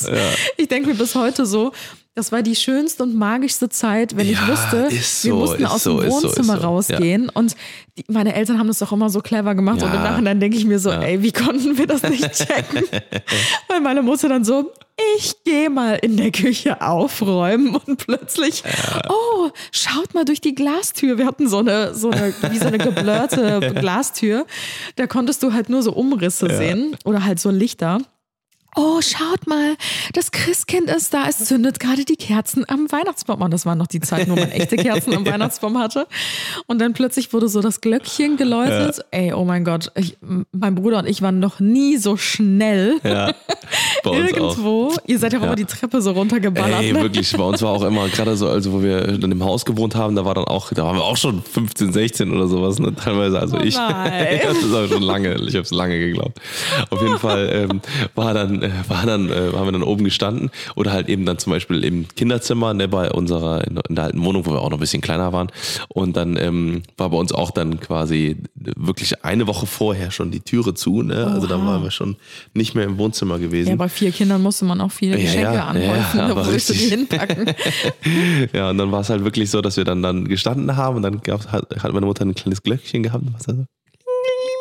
Ich denke mir bis heute so, das war die schönste und magischste Zeit, wenn ich Ja, wusste, ist wir so, mussten aus so, dem so, Wohnzimmer so. rausgehen und die, meine Eltern haben das doch immer so clever gemacht und im Ja. Nachhinein denke ich mir so, ey, wie konnten wir das nicht checken? Weil meine Mutter dann so, ich gehe mal in der Küche aufräumen und plötzlich, oh, schaut mal durch die Glastür. Wir hatten so eine, so eine, wie so eine geblurrte Glastür. Da konntest du halt nur so Umrisse sehen oder halt so Lichter. Oh, schaut mal, das Christkind ist da. Es zündet gerade die Kerzen am Weihnachtsbaum. Und das waren noch die Zeiten, wo man echte Kerzen am Weihnachtsbaum hatte. Und dann plötzlich wurde so das Glöckchen geläutet. Ey, oh mein Gott, ich, mein Bruder und ich waren noch nie so schnell Ja, uns auch. irgendwo. Ihr seid ja auch Ja. immer die Treppe so runtergeballert. Ey, ne? wirklich, bei uns war auch immer, gerade so, also wo wir dann im Haus gewohnt haben, da war dann auch, da waren wir auch schon 15, 16 oder sowas, ne? teilweise, also Oh ich. das ist aber schon lange, ich habe es lange geglaubt. Auf jeden Fall ähm, war dann, äh, war dann, äh, haben wir dann oben gestanden oder halt eben dann zum Beispiel im Kinderzimmer, ne, bei unserer, in, in der alten Wohnung, wo wir auch noch ein bisschen kleiner waren. Und dann ähm, war bei uns auch dann quasi wirklich eine Woche vorher schon die Türe zu, ne? Also da Oha. waren wir schon nicht mehr im Wohnzimmer gewesen. Ja, bei vier Kindern musste man auch viele Ja, Geschenke ja, anhäufen. ja, da willst du die hinpacken? Ja, und dann war es halt wirklich so, dass wir dann, dann gestanden haben und dann gab's, hat, hat meine Mutter ein kleines Glöckchen gehabt was so.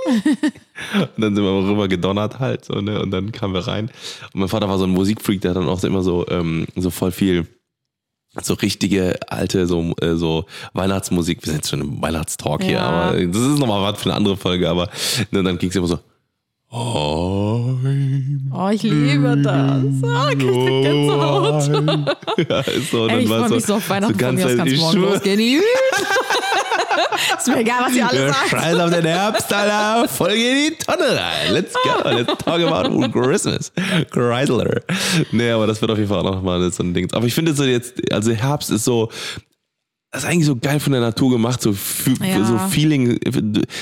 und dann sind wir rüber gedonnert halt so, ne? Und dann kamen wir rein. Und mein Vater war so ein Musikfreak, der hat dann auch immer so, ähm, so voll viel so richtige alte so äh, so Weihnachtsmusik. Wir sind jetzt schon im Weihnachtstalk hier, Ja. aber das ist nochmal was für eine andere Folge. Aber ne, dann ging es immer so. Oh, ich liebe das. Oh, krieg ich Gänsehaut. ja, so. Und Ey, dann ich war freue so, mich so auf Weihnachten. so von mir aus ganz, kannst ich morgen losgehen. ist mir egal, was ihr alle sagt. Scheiß auf den Herbst, Alter. Voll in die Tonne rein. Let's go. Let's talk about Christmas. Chrysler. Nee, aber das wird auf jeden Fall auch nochmal so ein Ding. Aber ich finde so jetzt, also Herbst ist so, das ist eigentlich so geil von der Natur gemacht, so, Ja. so Feeling,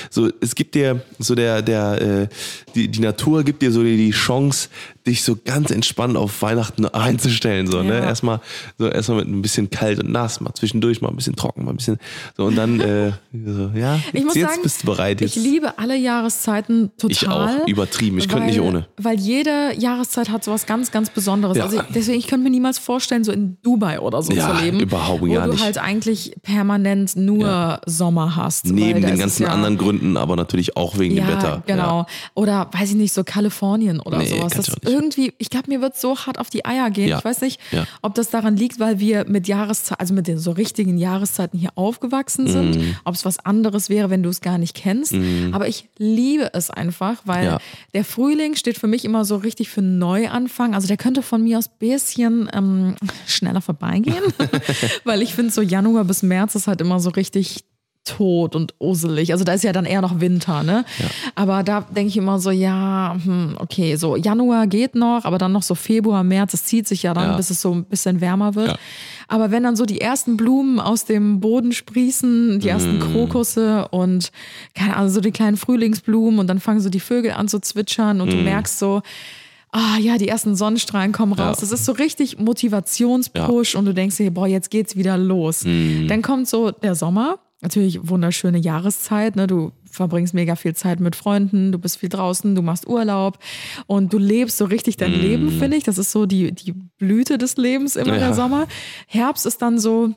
so, es gibt dir, so der, der, äh, die, die Natur gibt dir so die, die Chance, dich so ganz entspannt auf Weihnachten einzustellen, so, ne? Ja. Erstmal, so, erstmal mit ein bisschen kalt und nass, mal zwischendurch mal ein bisschen trocken, mal ein bisschen, so, und dann, äh, so, ja, Ich jetzt, muss jetzt sagen, bist du bereit, jetzt. ich liebe alle Jahreszeiten total. Ich auch, übertrieben. Ich könnte weil- nicht ohne. Weil jede Jahreszeit hat sowas ganz, ganz Besonderes. Ja. Also ich, deswegen, ich könnte mir niemals vorstellen, so in Dubai oder so Ja, zu leben. überhaupt wo gar du nicht. halt eigentlich permanent nur Sommer hast. Neben den ganzen ja, anderen Gründen, aber natürlich auch wegen ja, dem Wetter. genau. Oder weiß ich nicht, so Kalifornien oder Nee, sowas. Das. Irgendwie, ich glaube, mir wird so hart auf die Eier gehen. Ja. Ich weiß nicht, Ja. ob das daran liegt, weil wir mit Jahreszeit, also mit den so richtigen Jahreszeiten hier aufgewachsen sind, Mhm. ob es was anderes wäre, wenn du es gar nicht kennst. Aber ich liebe es einfach, weil Ja. der Frühling steht für mich immer so richtig für einen Neuanfang. Also der könnte von mir aus ein bisschen ähm, schneller vorbeigehen, weil ich finde, so Januar bis März ist halt immer so richtig tot und uselig. Also da ist ja dann eher noch Winter, ne? Aber da denke ich immer so, ja, hm, okay, so Januar geht noch, aber dann noch so Februar, März, es zieht sich ja dann, Ja. bis es so ein bisschen wärmer wird. Ja. Aber wenn dann so die ersten Blumen aus dem Boden sprießen, die ersten Mm. Krokusse und keine Ahnung, so die kleinen Frühlingsblumen und dann fangen so die Vögel an zu zwitschern und du Mm. merkst so, ah ja, die ersten Sonnenstrahlen kommen raus. Das ist so richtig Motivationspush und du denkst dir, boah, jetzt geht's wieder los. Mm. Dann kommt so der Sommer, natürlich wunderschöne Jahreszeit, ne? Du verbringst mega viel Zeit mit Freunden, du bist viel draußen, du machst Urlaub und du lebst so richtig dein Leben, finde ich. Das ist so die, die Blüte des Lebens immer Ja. der Sommer. Herbst ist dann so,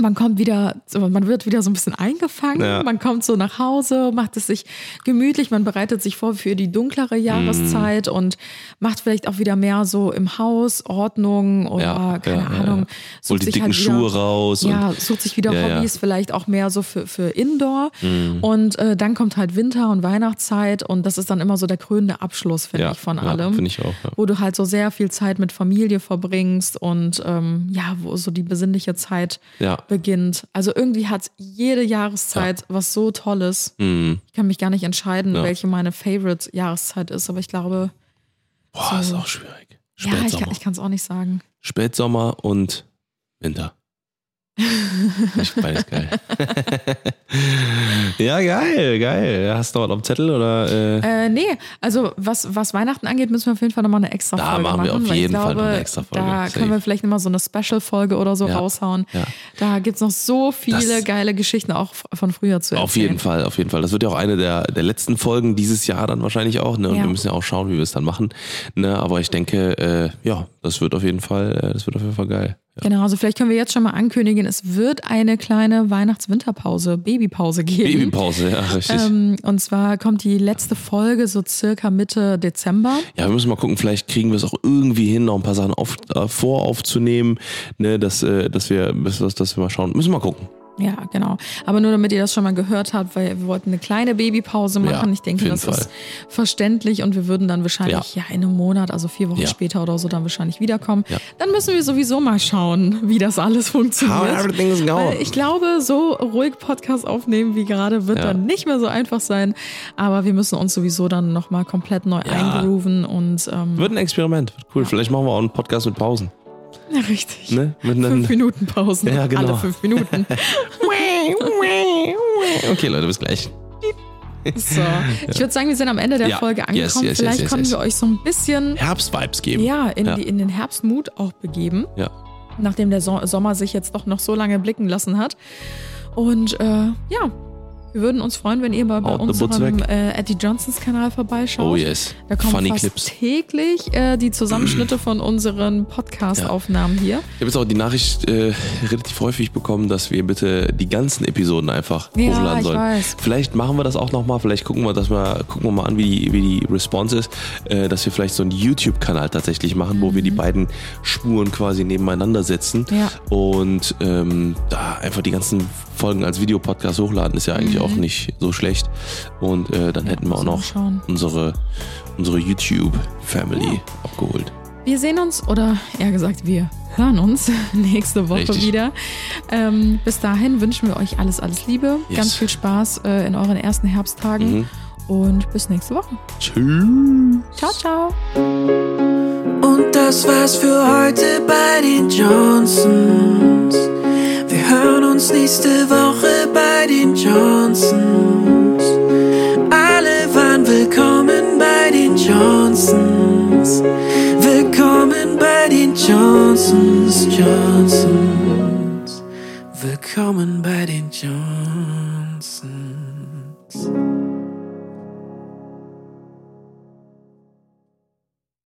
man kommt wieder, man wird wieder so ein bisschen eingefangen, Ja. man kommt so nach Hause, macht es sich gemütlich, man bereitet sich vor für die dunklere Jahreszeit Mhm. und macht vielleicht auch wieder mehr so im Haus Ordnung oder Ja, keine ja, Ahnung. ja. Holt die sich dicken halt wieder, Schuhe raus und- Ja, sucht sich wieder. Hobbys, vielleicht auch mehr so für, für Indoor. Mhm. Und äh, dann kommt halt Winter und Weihnachtszeit und das ist dann immer so der krönende Abschluss, finde ich, von ja, allem. finde ich auch. Wo du halt so sehr viel Zeit mit Familie verbringst und ähm, ja, wo so die besinnliche Zeit Ja. Beginnt. Also irgendwie hat jede Jahreszeit was so Tolles. Ich kann mich gar nicht entscheiden, Mhm. Ja. welche meine Favorite Jahreszeit ist, aber ich glaube, Boah, ist auch schwierig. ja, ich Spätsommer. kann ich kann es auch nicht sagen. Spätsommer und Winter. Ich beides geil. ja, geil, geil. Hast du was auf dem Zettel oder? Äh, Äh, nee, also was, was Weihnachten angeht, müssen wir auf jeden Fall nochmal eine extra Da Folge machen wir auf jeden ich Fall glaube, noch eine extra Folge. Da Safe. können wir vielleicht nochmal so eine Special-Folge oder so Ja. raushauen. Ja. Da gibt es noch so viele Das- geile Geschichten auch von früher zu erzählen. auf jeden Fall, auf jeden Fall. Das wird ja auch eine der, der letzten Folgen dieses Jahr dann wahrscheinlich auch. Ne? Und Ja. wir müssen ja auch schauen, wie wir es dann machen. Ne? Aber ich denke, äh, ja, das wird auf jeden Fall, äh, das wird auf jeden Fall geil. Ja. Genau, also vielleicht können wir jetzt schon mal ankündigen, es wird eine kleine Weihnachts-Winterpause, Babypause geben. Babypause, ja, richtig. Ähm, und zwar kommt die letzte Folge so circa Mitte Dezember. Ja, wir müssen mal gucken, vielleicht kriegen wir es auch irgendwie hin, noch ein paar Sachen auf, äh, voraufzunehmen, ne, dass, äh, dass, wir, dass, dass wir mal schauen. Müssen wir mal gucken. Ja, genau. Aber nur damit ihr das schon mal gehört habt, weil wir wollten eine kleine Babypause machen. Ja, ich denke, das Fall. ist verständlich und wir würden dann wahrscheinlich ja. in einem Monat, also vier Wochen Ja. später oder so, dann wahrscheinlich wiederkommen. Ja. Dann müssen wir sowieso mal schauen, wie das alles funktioniert. How everything's going. Weil ich glaube, so ruhig Podcast aufnehmen wie gerade wird Ja. dann nicht mehr so einfach sein. Aber wir müssen uns sowieso dann nochmal komplett neu Ja. eingrooven und ähm, Wird ein Experiment. Wird cool. Vielleicht machen wir auch einen Podcast mit Pausen. Ja, richtig. Ne? Fünf. Minuten Pausen. Ja, genau. Alle fünf Minuten. Okay, Leute, bis gleich. So. Ich würde sagen, wir sind am Ende der Ja. Folge angekommen. Yes, yes, Vielleicht yes, yes. wir euch so ein bisschen Herbstvibes geben. ja, in, Ja. Die, in den Herbstmut auch begeben, Ja. nachdem der so Sommer sich jetzt doch noch so lange blicken lassen hat. Und äh, ja, wir würden uns freuen, wenn ihr mal bei unserem äh, Eddie Johnsons Kanal vorbeischaut. Oh yes. Da kommen Funny fast Clips. täglich äh, die Zusammenschnitte von unseren Podcast-Aufnahmen hier. Ich habe jetzt auch die Nachricht äh, relativ häufig bekommen, dass wir bitte die ganzen Episoden einfach Ja, hochladen ich sollen. weiß. Vielleicht machen wir das auch nochmal, vielleicht gucken wir das mal, gucken wir mal an, wie die, wie die Response ist, äh, dass wir vielleicht so einen YouTube-Kanal tatsächlich machen, wo wir die beiden Spuren quasi nebeneinander setzen Mhm. Ja. und ähm, da einfach die ganzen Folgen als Videopodcast hochladen, ist ja eigentlich auch nicht so schlecht. Und äh, dann hätten wir auch noch schauen. unsere, unsere YouTube-Family abgeholt. Wir sehen uns, oder eher gesagt, wir hören uns nächste Woche Richtig. wieder. Ähm, bis dahin wünschen wir euch alles, alles Liebe, Yes. ganz viel Spaß äh, in euren ersten Herbsttagen Mhm. und bis nächste Woche. Tschüss. Ciao, ciao. Und das war's für heute bei den Johnsons. Hören uns nächste Woche bei den Johnsons. Alle waren willkommen bei den Johnsons. Willkommen bei den Johnsons, Johnsons. Willkommen bei den Johnsons.